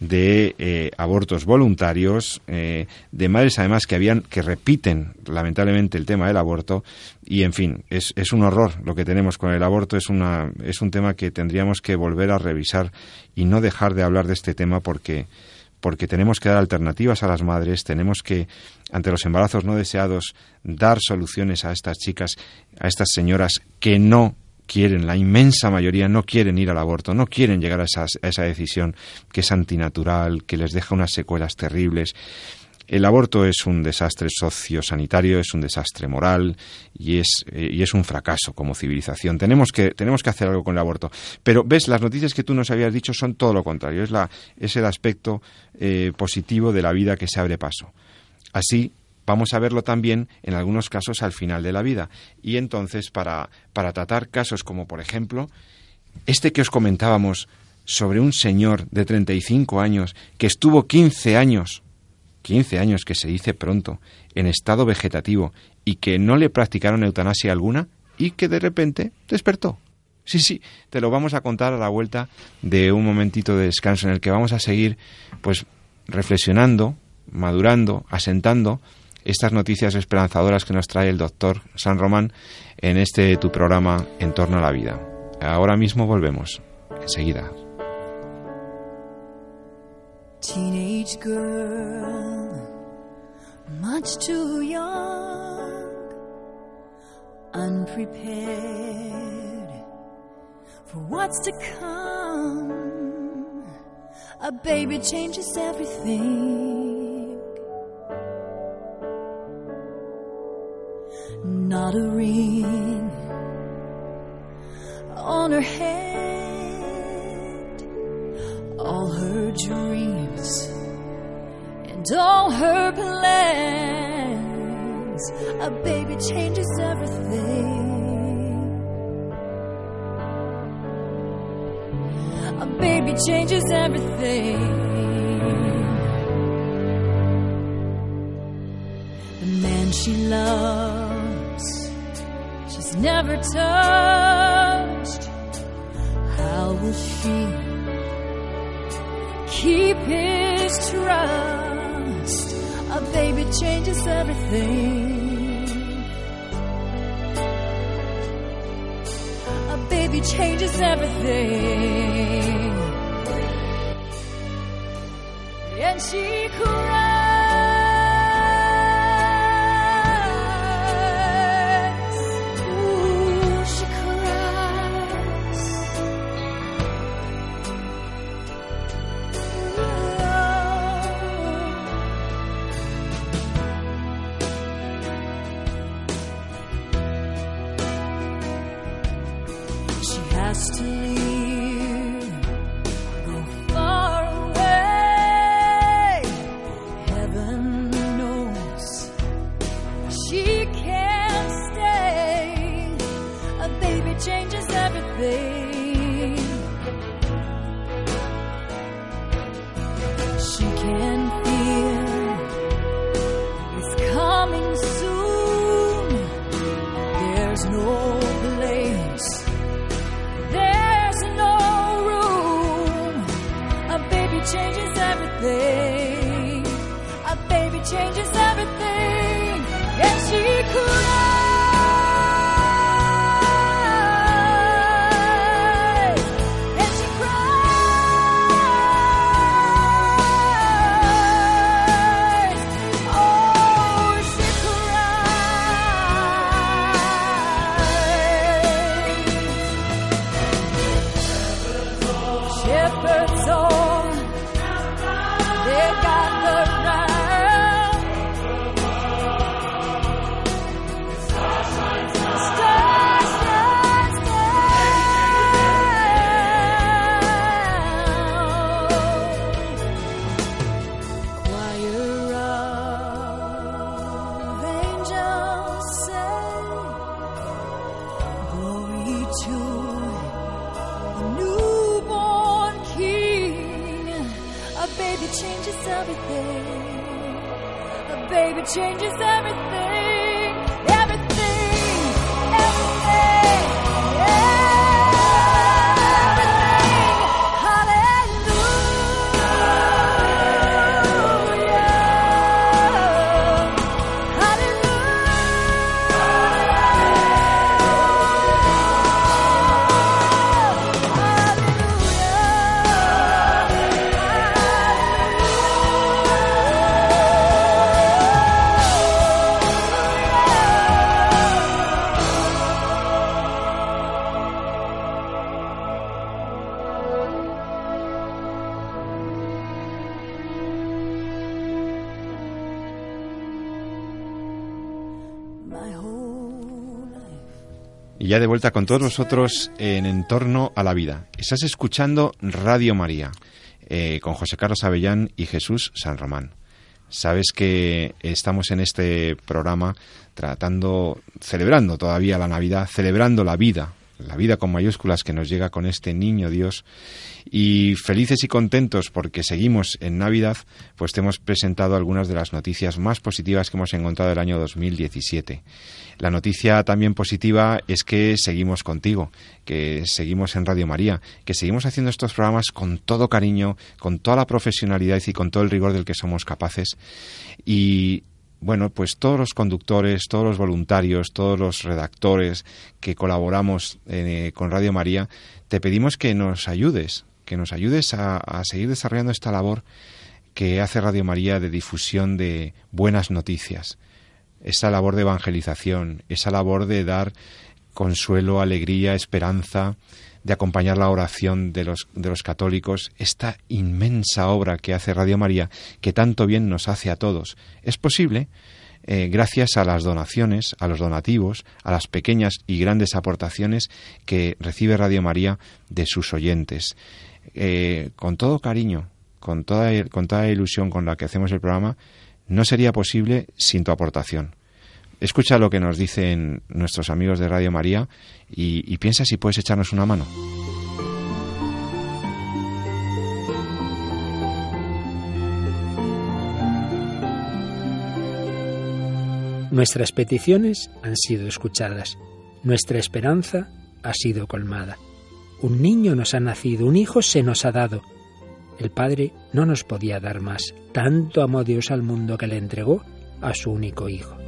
de eh, abortos voluntarios, eh, de madres además que habían, que repiten lamentablemente el tema del aborto, y en fin, es, es un horror lo que tenemos con el aborto, es, una, es un tema que tendríamos que volver a revisar y no dejar de hablar de este tema porque porque tenemos que dar alternativas a las madres, tenemos que, ante los embarazos no deseados, dar soluciones a estas chicas, a estas señoras que no quieren, la inmensa mayoría no quieren ir al aborto, no quieren llegar a, esa decisión que es antinatural, que les deja unas secuelas terribles. El aborto es un desastre sociosanitario, es un desastre moral y es, eh, y es un fracaso como civilización. Tenemos que, tenemos que hacer algo con el aborto. Pero, ves, las noticias que tú nos habías dicho son todo lo contrario. Es, la, es el aspecto eh, positivo de la vida que se abre paso. Así, vamos a verlo también en algunos casos al final de la vida. Y entonces, para, para tratar casos como, por ejemplo, este que os comentábamos sobre un señor de 35 años que estuvo 15 años, 15 años que se dice pronto, en estado vegetativo y que no le practicaron eutanasia alguna y que de repente despertó. Sí, sí, te lo vamos a contar a la vuelta de un momentito de descanso en el que vamos a seguir pues reflexionando, madurando, asentando estas noticias esperanzadoras que nos trae el doctor San Román en este tu programa En torno a la vida. Ahora mismo volvemos, enseguida. Teenage girl, much too young, unprepared for what's to come. A baby changes everything. Not a ring on her head, all her dreams and all her plans. A baby changes everything. A baby changes everything. The man she loves, never touched. How will she keep his trust? A baby changes everything. A baby changes everything. And she cries. Shepherd's de vuelta con todos vosotros en Entorno a la Vida. Estás escuchando Radio María eh, con José Carlos Avellán y Jesús San Román. Sabes que estamos en este programa tratando, celebrando todavía la Navidad, celebrando la vida, la vida con mayúsculas que nos llega con este niño Dios y felices y contentos porque seguimos en Navidad, pues te hemos presentado algunas de las noticias más positivas que hemos encontrado el año 2017. La noticia también positiva es que seguimos contigo, que seguimos en Radio María, que seguimos haciendo estos programas con todo cariño, con toda la profesionalidad y con todo el rigor del que somos capaces y bueno, pues todos los conductores, todos los voluntarios, todos los redactores que colaboramos eh, con Radio María, te pedimos que nos ayudes, que nos ayudes a, a seguir desarrollando esta labor que hace Radio María de difusión de buenas noticias, esa labor de evangelización, esa labor de dar consuelo, alegría, esperanza, de acompañar la oración de los, de los católicos, esta inmensa obra que hace Radio María, que tanto bien nos hace a todos. Es posible eh, gracias a las donaciones, a los donativos, a las pequeñas y grandes aportaciones que recibe Radio María de sus oyentes. Eh, con todo cariño, con toda, con toda ilusión con la que hacemos el programa, no sería posible sin tu aportación. Escucha lo que nos dicen nuestros amigos de Radio María y, piensa si puedes echarnos una mano. Nuestras peticiones han sido escuchadas, nuestra esperanza ha sido colmada. Un niño nos ha nacido, un hijo se nos ha dado. El Padre no nos podía dar más. Tanto amó Dios al mundo que le entregó a su único hijo.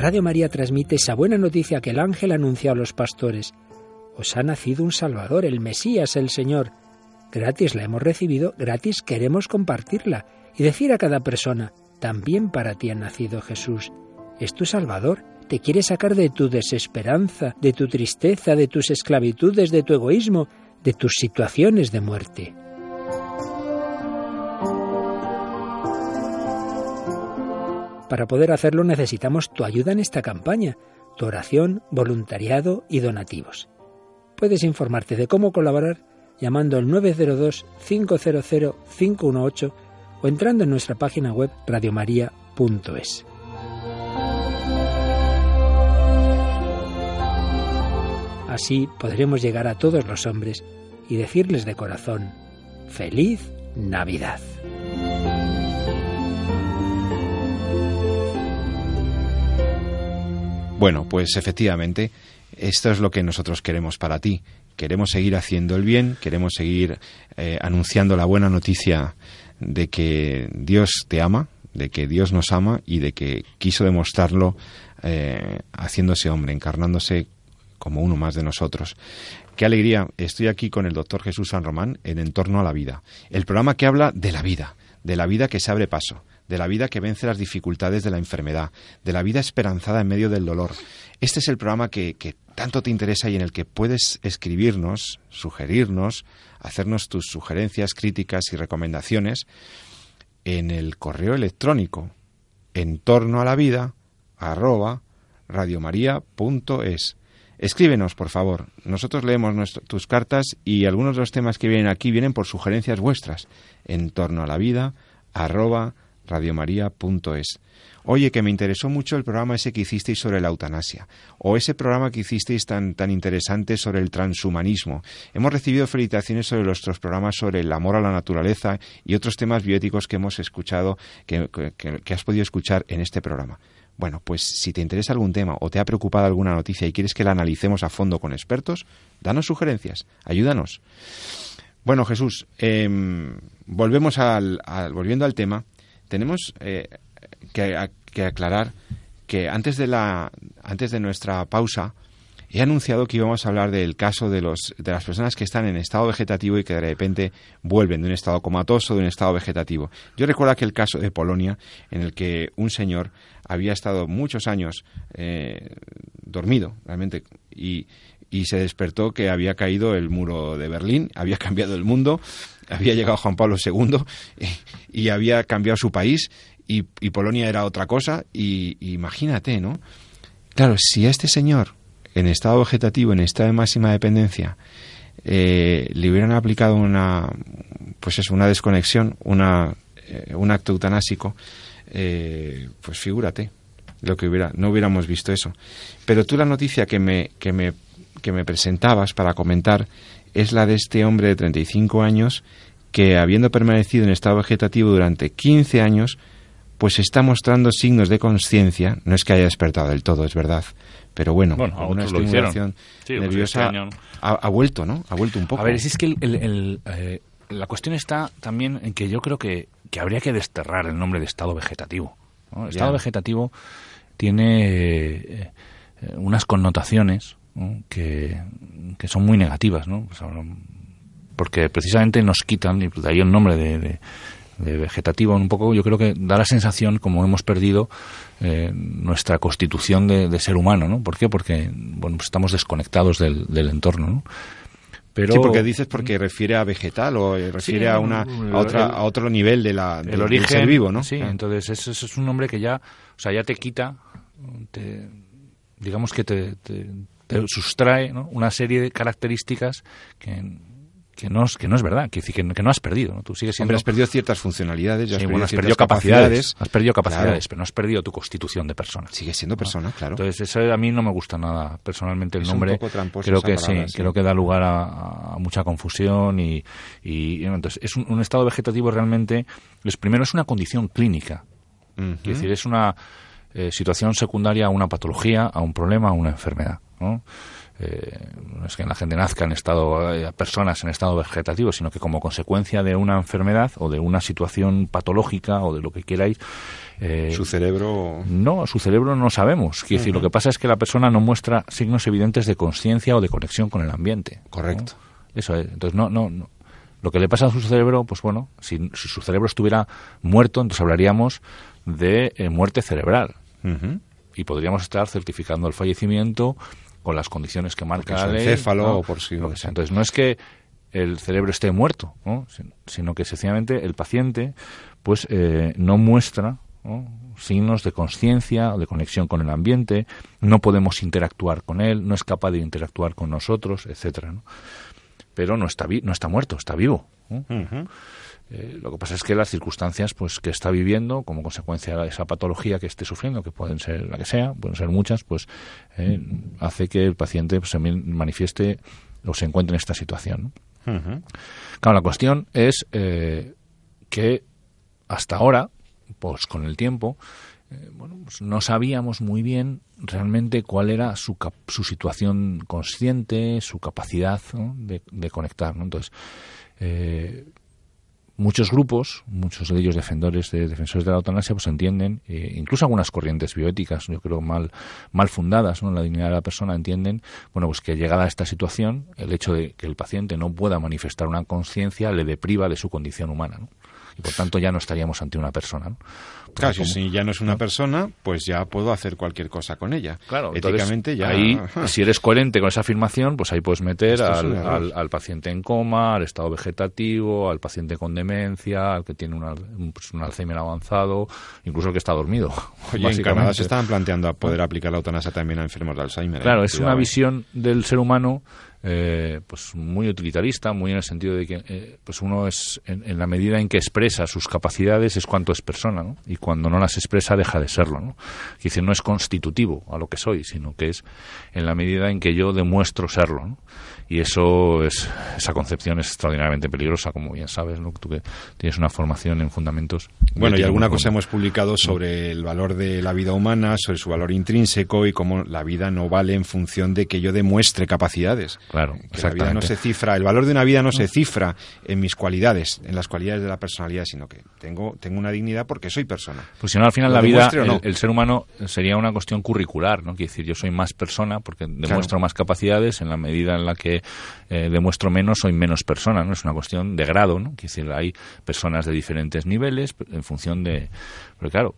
Radio María transmite esa buena noticia que el ángel anunció a los pastores. Os ha nacido un Salvador, el Mesías, el Señor. Gratis la hemos recibido, gratis queremos compartirla y decir a cada persona, también para ti ha nacido Jesús. Es tu Salvador, te quiere sacar de tu desesperanza, de tu tristeza, de tus esclavitudes, de tu egoísmo, de tus situaciones de muerte. Para poder hacerlo necesitamos tu ayuda en esta campaña, tu oración, voluntariado y donativos. Puedes informarte de cómo colaborar llamando al 902-500-518 o entrando en nuestra página web radiomaria.es. Así podremos llegar a todos los hombres y decirles de corazón, feliz Navidad. Bueno, pues efectivamente, esto es lo que nosotros queremos para ti. Queremos seguir haciendo el bien, queremos seguir eh, anunciando la buena noticia de que Dios te ama, de que Dios nos ama y de que quiso demostrarlo eh, haciéndose hombre, encarnándose como uno más de nosotros. Qué alegría, estoy aquí con el doctor Jesús San Román en Entorno a la Vida, el programa que habla de la vida, de la vida que se abre paso, de la vida que vence las dificultades de la enfermedad, de la vida esperanzada en medio del dolor. Este es el programa que, tanto te interesa y en el que puedes escribirnos, sugerirnos, hacernos tus sugerencias, críticas y recomendaciones en el correo electrónico en torno a la vida arroba radiomaria.es. Escríbenos, por favor. Nosotros leemos tus cartas y algunos de los temas que vienen aquí vienen por sugerencias vuestras. En torno a la vida arroba radiomaria.es. Oye, que me interesó mucho el programa ese que hicisteis sobre la eutanasia, o ese programa que hicisteis tan, tan interesante sobre el transhumanismo. Hemos recibido felicitaciones sobre nuestros programas sobre el amor a la naturaleza y otros temas bioéticos que hemos escuchado, que, que has podido escuchar en este programa. Bueno, pues si te interesa algún tema o te ha preocupado alguna noticia y quieres que la analicemos a fondo con expertos, danos sugerencias, ayúdanos. Bueno, Jesús, em, volvemos al, volviendo al tema tenemos eh, que, aclarar que antes de, la, antes de nuestra pausa he anunciado que íbamos a hablar del caso de, los, de las personas que están en estado vegetativo y que de repente vuelven de un estado comatoso, de un estado vegetativo. Yo recuerdo aquel caso de Polonia en el que un señor había estado muchos años eh, dormido realmente y, y se despertó que había caído el muro de Berlín, había cambiado el mundo, había llegado Juan Pablo II y, había cambiado su país y, Polonia era otra cosa y, imagínate, ¿no? Claro, si este señor en estado vegetativo, en estado de máxima dependencia, eh, le hubieran aplicado una, pues eso, una desconexión, una, eh, un acto eutanásico, eh, pues figúrate lo que hubiera, no hubiéramos visto eso. Pero tú la noticia que me, que me, que me presentabas para comentar es la de este hombre de 35 años que, habiendo permanecido en estado vegetativo durante 15 años, pues está mostrando signos de conciencia. No es que haya despertado del todo, es verdad. Pero bueno, Bueno, a una estimulación Sí, pues nerviosa este año- ha, ha vuelto, ¿no? Ha vuelto un poco. A ver, si es que el- el- el, eh, la cuestión está también en que yo creo que, que habría que desterrar el nombre de estado vegetativo. ¿no? El Ya. estado vegetativo tiene eh, eh, unas connotaciones ¿no? que, que son muy negativas, ¿no? Pues, porque precisamente nos quitan, y de ahí el nombre de, de- de vegetativo, un poco yo creo que da la sensación como hemos perdido eh, nuestra constitución de, de ser humano, ¿no? ¿Por qué? Porque bueno, pues estamos desconectados del, del entorno, ¿no? Pero, Sí, porque dices porque refiere a vegetal o eh, refiere a una a otra el- a otro nivel de la del, el del origen ser vivo, ¿no? Sí, Claro. entonces eso, eso es un nombre que ya, o sea, ya te quita, te, digamos que te, te- te sustrae ¿no? una serie de características que, que no es que no es verdad, que, que, no- que no has perdido, ¿no? Tú sigues siendo Hombre, has perdido ciertas funcionalidades, ya Sí, has bueno, perdido has ciertas perdido capacidades, has perdido capacidades, pero no has perdido tu constitución de persona. Sigue siendo persona, claro. Entonces, eso a mí no me gusta nada personalmente el Es un nombre. poco tramposa creo que palabra, sí, sí. creo que da lugar a, a mucha confusión y, y, entonces es un, un estado vegetativo realmente. Es primero es una condición clínica, es decir, es una eh, situación secundaria a una patología, a un problema, a una enfermedad. ¿No? Eh, no es que la gente nazca en estado, eh, personas en estado vegetativo, sino que como consecuencia de una enfermedad o de una situación patológica o de lo que queráis, eh, Su cerebro no, su cerebro no sabemos. Quiero decir, lo que pasa es que la persona no muestra signos evidentes de conciencia o de conexión con el ambiente. ¿no? Correcto. Eso es. Entonces, no, no, no. Lo que le pasa a su cerebro, pues bueno, si, si su cerebro estuviera muerto, entonces hablaríamos de eh, muerte cerebral. Y podríamos estar certificando el fallecimiento las condiciones que marca ley. encéfalo ¿no? o por si- Lo que sea. Entonces, no es que el cerebro esté muerto, ¿no? Sin- sino que sencillamente el paciente pues eh, no muestra ¿no? signos de conciencia o de conexión con el ambiente, no podemos interactuar con él, no es capaz de interactuar con nosotros, etcétera, ¿no? Pero no está, vi- no está muerto, está vivo. Eh, lo que pasa es que las circunstancias pues que está viviendo como consecuencia de esa patología que esté sufriendo, que pueden ser la que sea, pueden ser muchas, pues eh, hace que el paciente pues, se manifieste o se encuentre en esta situación. Claro, la cuestión es eh, que hasta ahora, pues con el tiempo, bueno, pues no sabíamos muy bien realmente cuál era su, cap- su situación consciente, su capacidad ¿no? de, de conectar. ¿no? Entonces, eh, muchos grupos, muchos de ellos defensores de, defensores de la eutanasia, pues entienden, eh, incluso algunas corrientes bioéticas, yo creo mal, mal fundadas ¿no? en la dignidad de la persona, entienden, bueno, pues que llegada a esta situación, el hecho de que el paciente no pueda manifestar una conciencia le depriva de su condición humana, ¿no? Y por tanto ya no estaríamos ante una persona, ¿no? Claro, si- como- si ya no es una persona, pues ya puedo hacer cualquier cosa con ella. Claro, éticamente ya. Ahí, si eres coherente con esa afirmación, pues ahí puedes meter al, al- al paciente en coma, al estado vegetativo, al paciente con demencia, al que tiene pues, un Alzheimer avanzado, incluso el que está dormido. Oye, en. Canadá se estaban planteando a poder aplicar la eutanasia también a enfermos de Alzheimer. ¿eh? Claro, es Cuidado, una ¿eh? visión del ser humano eh, pues muy utilitarista, muy en el sentido de que eh, pues uno es en, en la medida en que expresa sus capacidades es cuanto es persona, ¿no? Y cuando no las expresa deja de serlo, ¿no? Decir, no es constitutivo a lo que soy, sino que es en la medida en que yo demuestro serlo, ¿no? Y eso es esa concepción es extraordinariamente peligrosa, como bien sabes, ¿no? Tú que tienes una formación en fundamentos. Bueno, y alguna cosa hemos publicado sobre el valor de la vida humana, sobre su valor intrínseco y cómo la vida no vale en función de que yo demuestre capacidades. Claro, Que la vida exactamente. no se cifra, el valor de una vida no se cifra en mis cualidades, en las cualidades de la personalidad, sino que tengo, tengo una dignidad porque soy persona. Pues si no, al final ¿Lo la vida, no? el, el ser humano sería una cuestión curricular, ¿no? Quiere decir, yo soy más persona porque demuestro más capacidades en la medida en la que eh, demuestro menos, soy menos persona, ¿no? Es una cuestión de grado, ¿no? Quiere decir, hay personas de diferentes niveles en función de... Pero claro,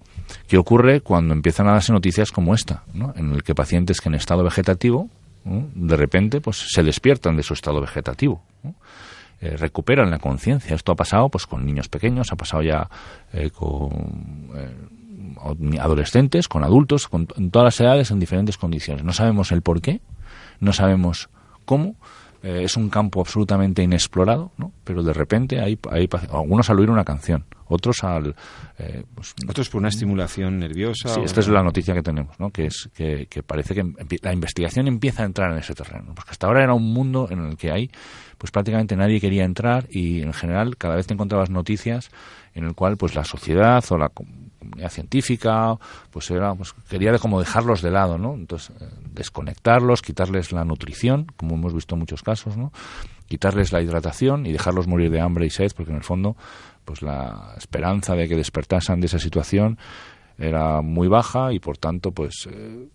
¿qué ocurre cuando empiezan a darse noticias como esta, ¿no? En el que pacientes que en estado vegetativo, de repente, pues se despiertan de su estado vegetativo, eh, recuperan la conciencia. Esto ha pasado pues con niños pequeños, ha pasado ya eh, con eh, adolescentes, con adultos, con en todas las edades, en diferentes condiciones. No sabemos el por qué, no sabemos cómo, eh, es un campo absolutamente inexplorado, ¿no? Pero de repente hay, hay algunos al oír una canción, otros al... Eh, pues, otros por una estimulación nerviosa. Sí, esta es la noticia que tenemos, ¿no? Que, es, que, que parece que la investigación empieza a entrar en ese terreno. Porque hasta ahora era un mundo en el que hay, pues prácticamente nadie quería entrar y en general cada vez te encontrabas noticias en el cual pues la sociedad o la comunidad científica pues era pues quería como dejarlos de lado no entonces eh, desconectarlos quitarles la nutrición como hemos visto en muchos casos no quitarles la hidratación y dejarlos morir de hambre y sed porque en el fondo pues la esperanza de que despertasen de esa situación era muy baja y por tanto pues eh,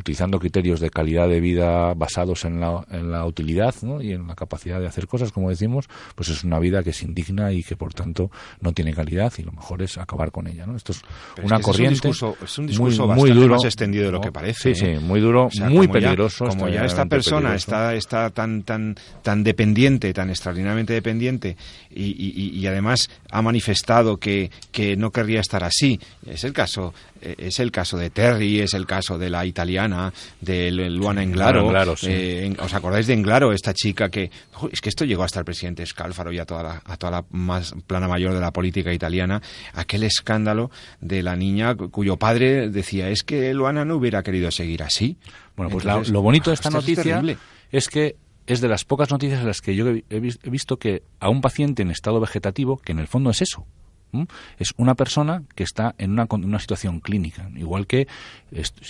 utilizando criterios de calidad de vida basados en la, en la utilidad y en la capacidad de hacer cosas, como decimos, pues es una vida que es indigna y que por tanto no tiene calidad y lo mejor es acabar con ella. ¿no? Esto es una corriente. Es un discurso, muy, duro, más extendido de lo que parece. Sí, sí, ¿eh? muy duro, muy peligroso. como ya esta persona está, está tan, tan, tan dependiente, tan extraordinariamente dependiente y, y, y además ha manifestado que, que no querría estar así. Es el caso es el caso de Terry, es el caso de la italiana, de Luana Englaro. Eh, ¿Os acordáis de Englaro, esta chica que... Es que esto llegó hasta el presidente Scalfaro y a toda la, a toda la más plana mayor de la política italiana, aquel escándalo de la niña cuyo padre decía es que Luana no hubiera querido seguir así. Bueno, pues lo bonito de esta noticia es, que es de las pocas noticias en las que yo he visto que a un paciente en estado vegetativo, que en el fondo es eso, es una persona que está en una, una situación clínica, igual que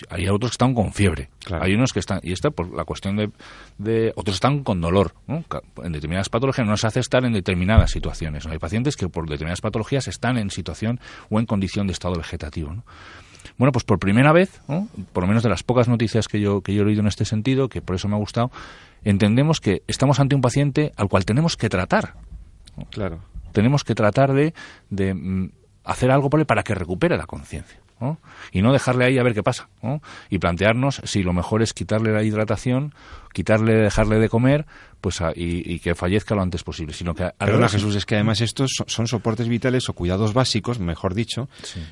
hay otros que están con fiebre, hay unos que están, y esta por la cuestión de, de otros están con dolor, en determinadas patologías no se hace estar en determinadas situaciones, hay pacientes que por determinadas patologías están en situación o en condición de estado vegetativo. Bueno, pues por primera vez, por lo menos de las pocas noticias que yo, que yo he leído en este sentido, que por eso me ha gustado, entendemos que estamos ante un paciente al cual tenemos que tratar. Claro tenemos que tratar de, de mm, hacer algo por él para que recupere la conciencia. y no dejarle ahí a ver qué pasa y plantearnos si lo mejor es quitarle la hidratación quitarle dejarle de comer pues y, que fallezca lo antes posible sino que Perdona Jesús es que además estos son, soportes vitales o cuidados básicos mejor dicho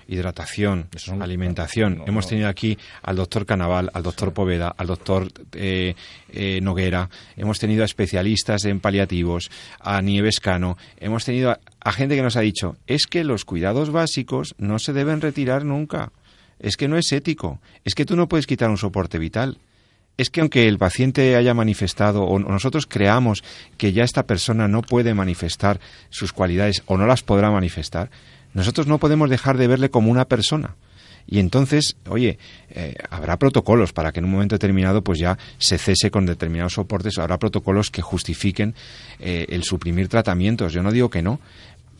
hidratación alimentación. hemos tenido aquí al doctor Canaval al doctor Poveda al doctor eh, eh, Noguera. Hemos tenido a especialistas en paliativos a Nieves Cano. Hemos tenido a gente que nos ha dicho es que los cuidados básicos no se deben retirar nunca. Es que no es ético. Es que tú no puedes quitar un soporte vital es que aunque el paciente haya manifestado o nosotros creamos que ya esta persona no puede manifestar sus cualidades o no las podrá manifestar, nosotros no podemos dejar de verle como una persona. Y entonces, oye, eh, habrá protocolos para que en un momento determinado pues ya se cese con determinados soportes, habrá protocolos que justifiquen eh, el suprimir tratamientos. Yo no digo que no,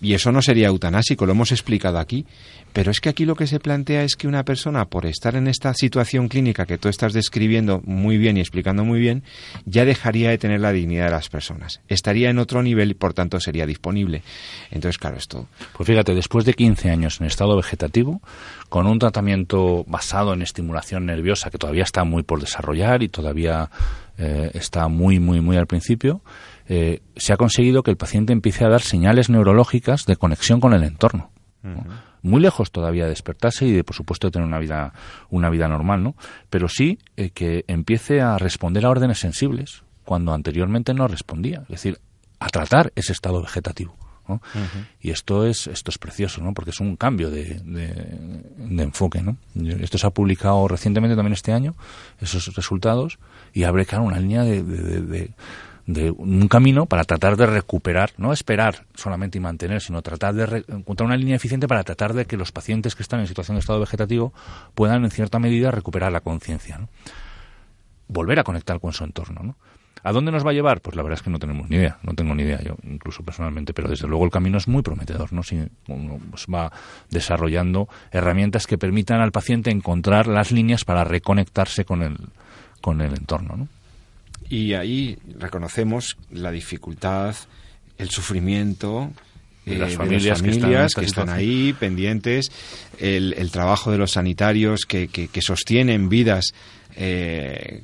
y eso no sería eutanásico, lo hemos explicado aquí. Pero es que aquí lo que se plantea es que una persona, por estar en esta situación clínica que tú estás describiendo muy bien y explicando muy bien, ya dejaría de tener la dignidad de las personas. Estaría en otro nivel y por tanto sería disponible. Entonces, claro, esto. Pues fíjate, después de 15 años en estado vegetativo, con un tratamiento basado en estimulación nerviosa que todavía está muy por desarrollar y todavía eh, está muy, muy, muy al principio, eh, se ha conseguido que el paciente empiece a dar señales neurológicas de conexión con el entorno. Muy lejos todavía de despertarse y de, por supuesto, de tener una vida, una vida normal, ¿no? Pero sí eh, que empiece a responder a órdenes sensibles cuando anteriormente no respondía. Es decir, a tratar ese estado vegetativo. Y esto es esto es precioso, ¿no? Porque es un cambio de, de, enfoque, ¿no? Esto se ha publicado recientemente también este año, esos resultados, y abre, claro, una línea de, de un camino para tratar de recuperar, no esperar solamente y mantener, sino tratar de encontrar una línea eficiente para tratar de que los pacientes que están en situación de estado vegetativo puedan en cierta medida recuperar la conciencia, volver a conectar con su entorno. ¿no? ¿A dónde nos va a llevar? Pues la verdad es que no tenemos ni idea, no tengo ni idea yo, incluso personalmente, pero desde luego el camino es muy prometedor, ¿no? Si uno pues, va desarrollando herramientas que permitan al paciente encontrar las líneas para reconectarse con el, con el entorno, ¿no? Y ahí reconocemos la dificultad, el sufrimiento, de las familias, que están, ahí pendientes, el, trabajo de los sanitarios que, que, sostienen vidas, eh,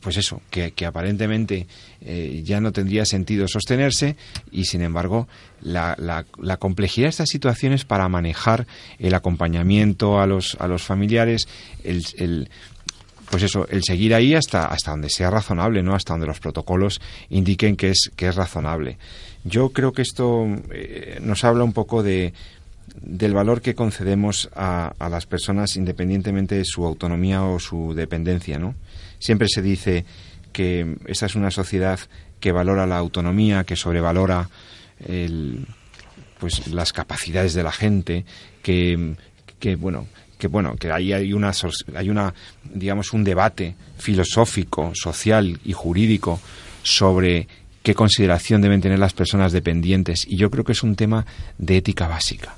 pues eso, que, aparentemente eh, ya no tendría sentido sostenerse y sin embargo la, la, complejidad de estas situaciones para manejar el acompañamiento a los, a los familiares, el pues eso, el seguir ahí hasta, hasta donde sea razonable, ¿no? Hasta donde los protocolos indiquen que es, que es razonable. Yo creo que esto eh, nos habla un poco de, del valor que concedemos a, a, las personas independientemente de su autonomía o su dependencia, ¿no? Siempre se dice que esta es una sociedad que valora la autonomía, que sobrevalora el, pues las capacidades de la gente, que, que bueno, que bueno, que ahí hay una hay una digamos un debate filosófico, social y jurídico sobre qué consideración deben tener las personas dependientes y yo creo que es un tema de ética básica.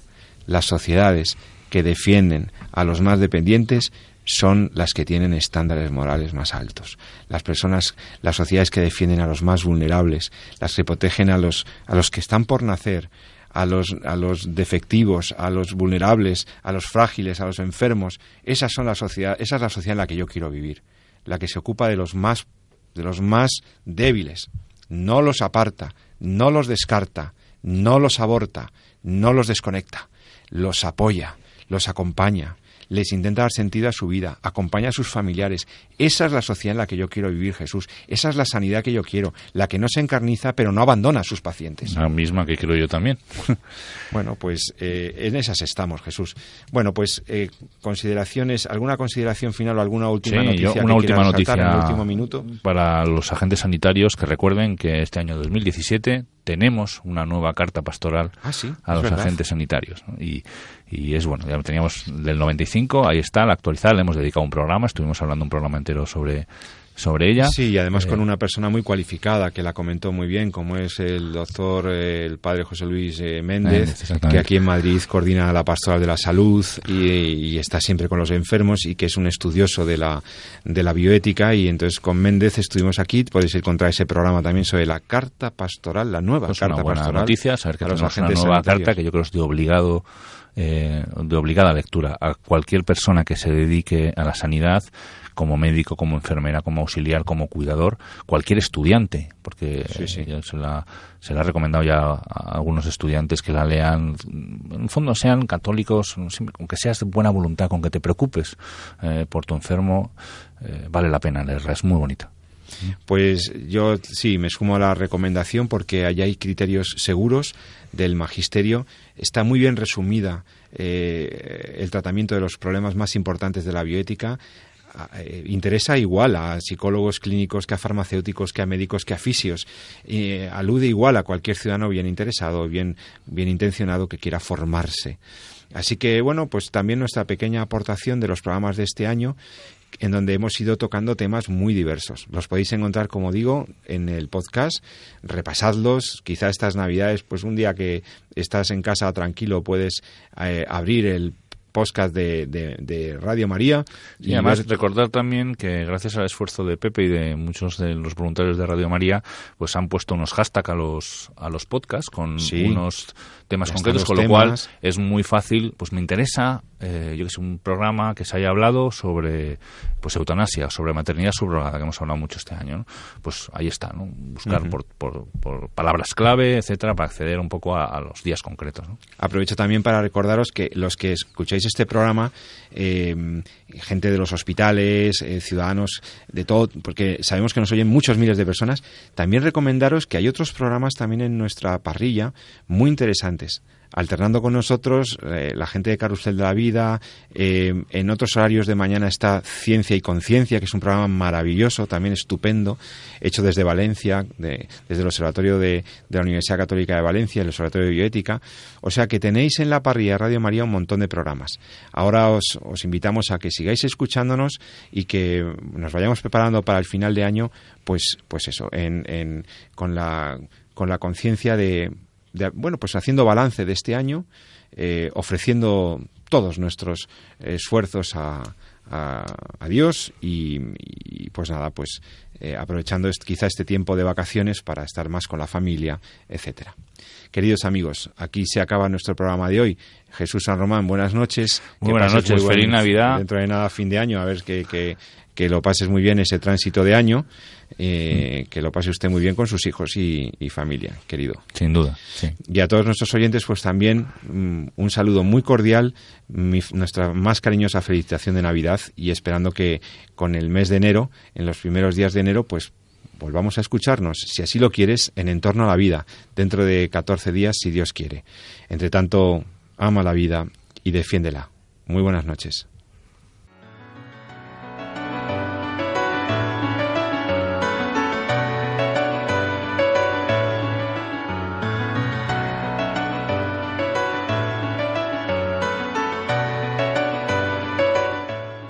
Las sociedades que defienden a los más dependientes son las que tienen estándares morales más altos. Las personas, las sociedades que defienden a los más vulnerables, las que protegen a los, a los que están por nacer, a los, a los defectivos, a los vulnerables, a los frágiles, a los enfermos. Esas son la sociedad, esa es la sociedad en la que yo quiero vivir, la que se ocupa de los más, de los más débiles. No los aparta, no los descarta, no los aborta, no los desconecta, los apoya, los acompaña, les intenta dar sentido a su vida, acompaña a sus familiares. Esa es la sociedad en la que yo quiero vivir, Jesús. Esa es la sanidad que yo quiero, la que no se encarniza pero no abandona a sus pacientes. La misma que quiero yo también. bueno, pues eh, en esas estamos, Jesús. Bueno, pues eh, consideraciones, alguna consideración final o alguna última sí, noticia. Yo, una última noticia en el último minuto. para los agentes sanitarios que recuerden que este año 2017 tenemos una nueva carta pastoral ah, sí, a los verdad. agentes sanitarios. ¿no? Y, y, es bueno, ya lo teníamos del 95, ahí está, la actualizada, le hemos dedicado un programa, estuvimos hablando un programa entero sobre sobre ella. Sí, y además Eh, con una persona muy cualificada que la comentó muy bien, como es el doctor, eh, el padre José Luis eh, Méndez, que aquí en Madrid coordina la pastoral de la salud y, y está siempre con los enfermos y que es un estudioso de la, de la bioética. Y entonces con Méndez estuvimos aquí, podéis encontrar ese programa también sobre la carta pastoral, la nueva Pues carta una buena pastoral. noticia, saber que tenemos una nueva sanitarios. carta que yo creo es de obligado eh, de obligada lectura a cualquier persona que se dedique a la sanidad como médico, como enfermera, como auxiliar, como cuidador, cualquier estudiante, porque Sí, se la, se la he recomendado ya a algunos estudiantes que la lean, en el fondo sean católicos, siempre, con que seas de buena voluntad, con que te preocupes eh, por tu enfermo, eh, vale la pena leerla, es muy bonita. Pues yo sí, me sumo a la recomendación porque allá hay criterios seguros del magisterio. Está muy bien resumida eh, el tratamiento de los problemas más importantes de la bioética. A- eh, interesa igual a psicólogos clínicos que a farmacéuticos, que a médicos, que a fisios. Eh, alude igual a cualquier ciudadano bien interesado, bien, bien intencionado que quiera formarse. Así que, bueno, pues también nuestra pequeña aportación de los programas de este año en donde hemos ido tocando temas muy diversos. Los podéis encontrar, como digo, en el podcast, repasadlos, quizá estas navidades, pues un día que estás en casa tranquilo puedes eh, abrir el podcast de, de- de Radio María Y además ver- recordar también que gracias al esfuerzo de Pepe y de muchos de los voluntarios de Radio María, pues han puesto unos hashtags a los a los podcasts con Sí. unos temas concretos, con lo cual es muy fácil, pues me interesa, eh, yo que sé, un programa que se haya hablado sobre pues eutanasia, sobre maternidad subrogada, que hemos hablado mucho este año, ¿no? Pues ahí está, ¿no? Buscar por, por, por palabras clave, etcétera, para acceder un poco a, a los días concretos, ¿no? Aprovecho también para recordaros que los que escucháis este programa, eh, gente de los hospitales, eh, ciudadanos, de todo, porque sabemos que nos oyen muchos miles de personas, también recomendaros que hay otros programas también en nuestra parrilla muy interesantes. Alternando con nosotros, eh, la gente de Carrusel de la Vida, eh, en otros horarios de mañana está Ciencia y Conciencia, que es un programa maravilloso, también estupendo, hecho desde Valencia, de- desde el Observatorio de, la Universidad Católica de Valencia, el Observatorio de Bioética. O sea que tenéis en la parrilla Radio María un montón de programas. Ahora os, os invitamos a que sigáis escuchándonos y que nos vayamos preparando para el final de año, pues, pues eso, en, en- con la, con la conciencia de, de, bueno, pues haciendo balance de este año, eh, ofreciendo todos nuestros esfuerzos a, a, a Dios y, y, pues nada, pues eh, aprovechando est- quizá este tiempo de vacaciones para estar más con la familia, etcétera. Queridos amigos, aquí se acaba nuestro programa de hoy. Jesús San Román, buenas noches. Muy Que buenas noches, buen- feliz Navidad. Dentro de nada, fin de año, a ver qué, qué, que lo pases muy bien ese tránsito de año, eh, que lo pase usted muy bien con sus hijos y, familia, querido. Sin duda. Y a todos nuestros oyentes, pues también mm, un saludo muy cordial, nuestra más cariñosa felicitación de Navidad y esperando que con el mes de enero, en los primeros días de enero, pues volvamos a escucharnos, si así lo quieres, en Entorno a la Vida, dentro de 14 días, si Dios quiere. Entre tanto, ama la vida y defiéndela. Muy buenas noches.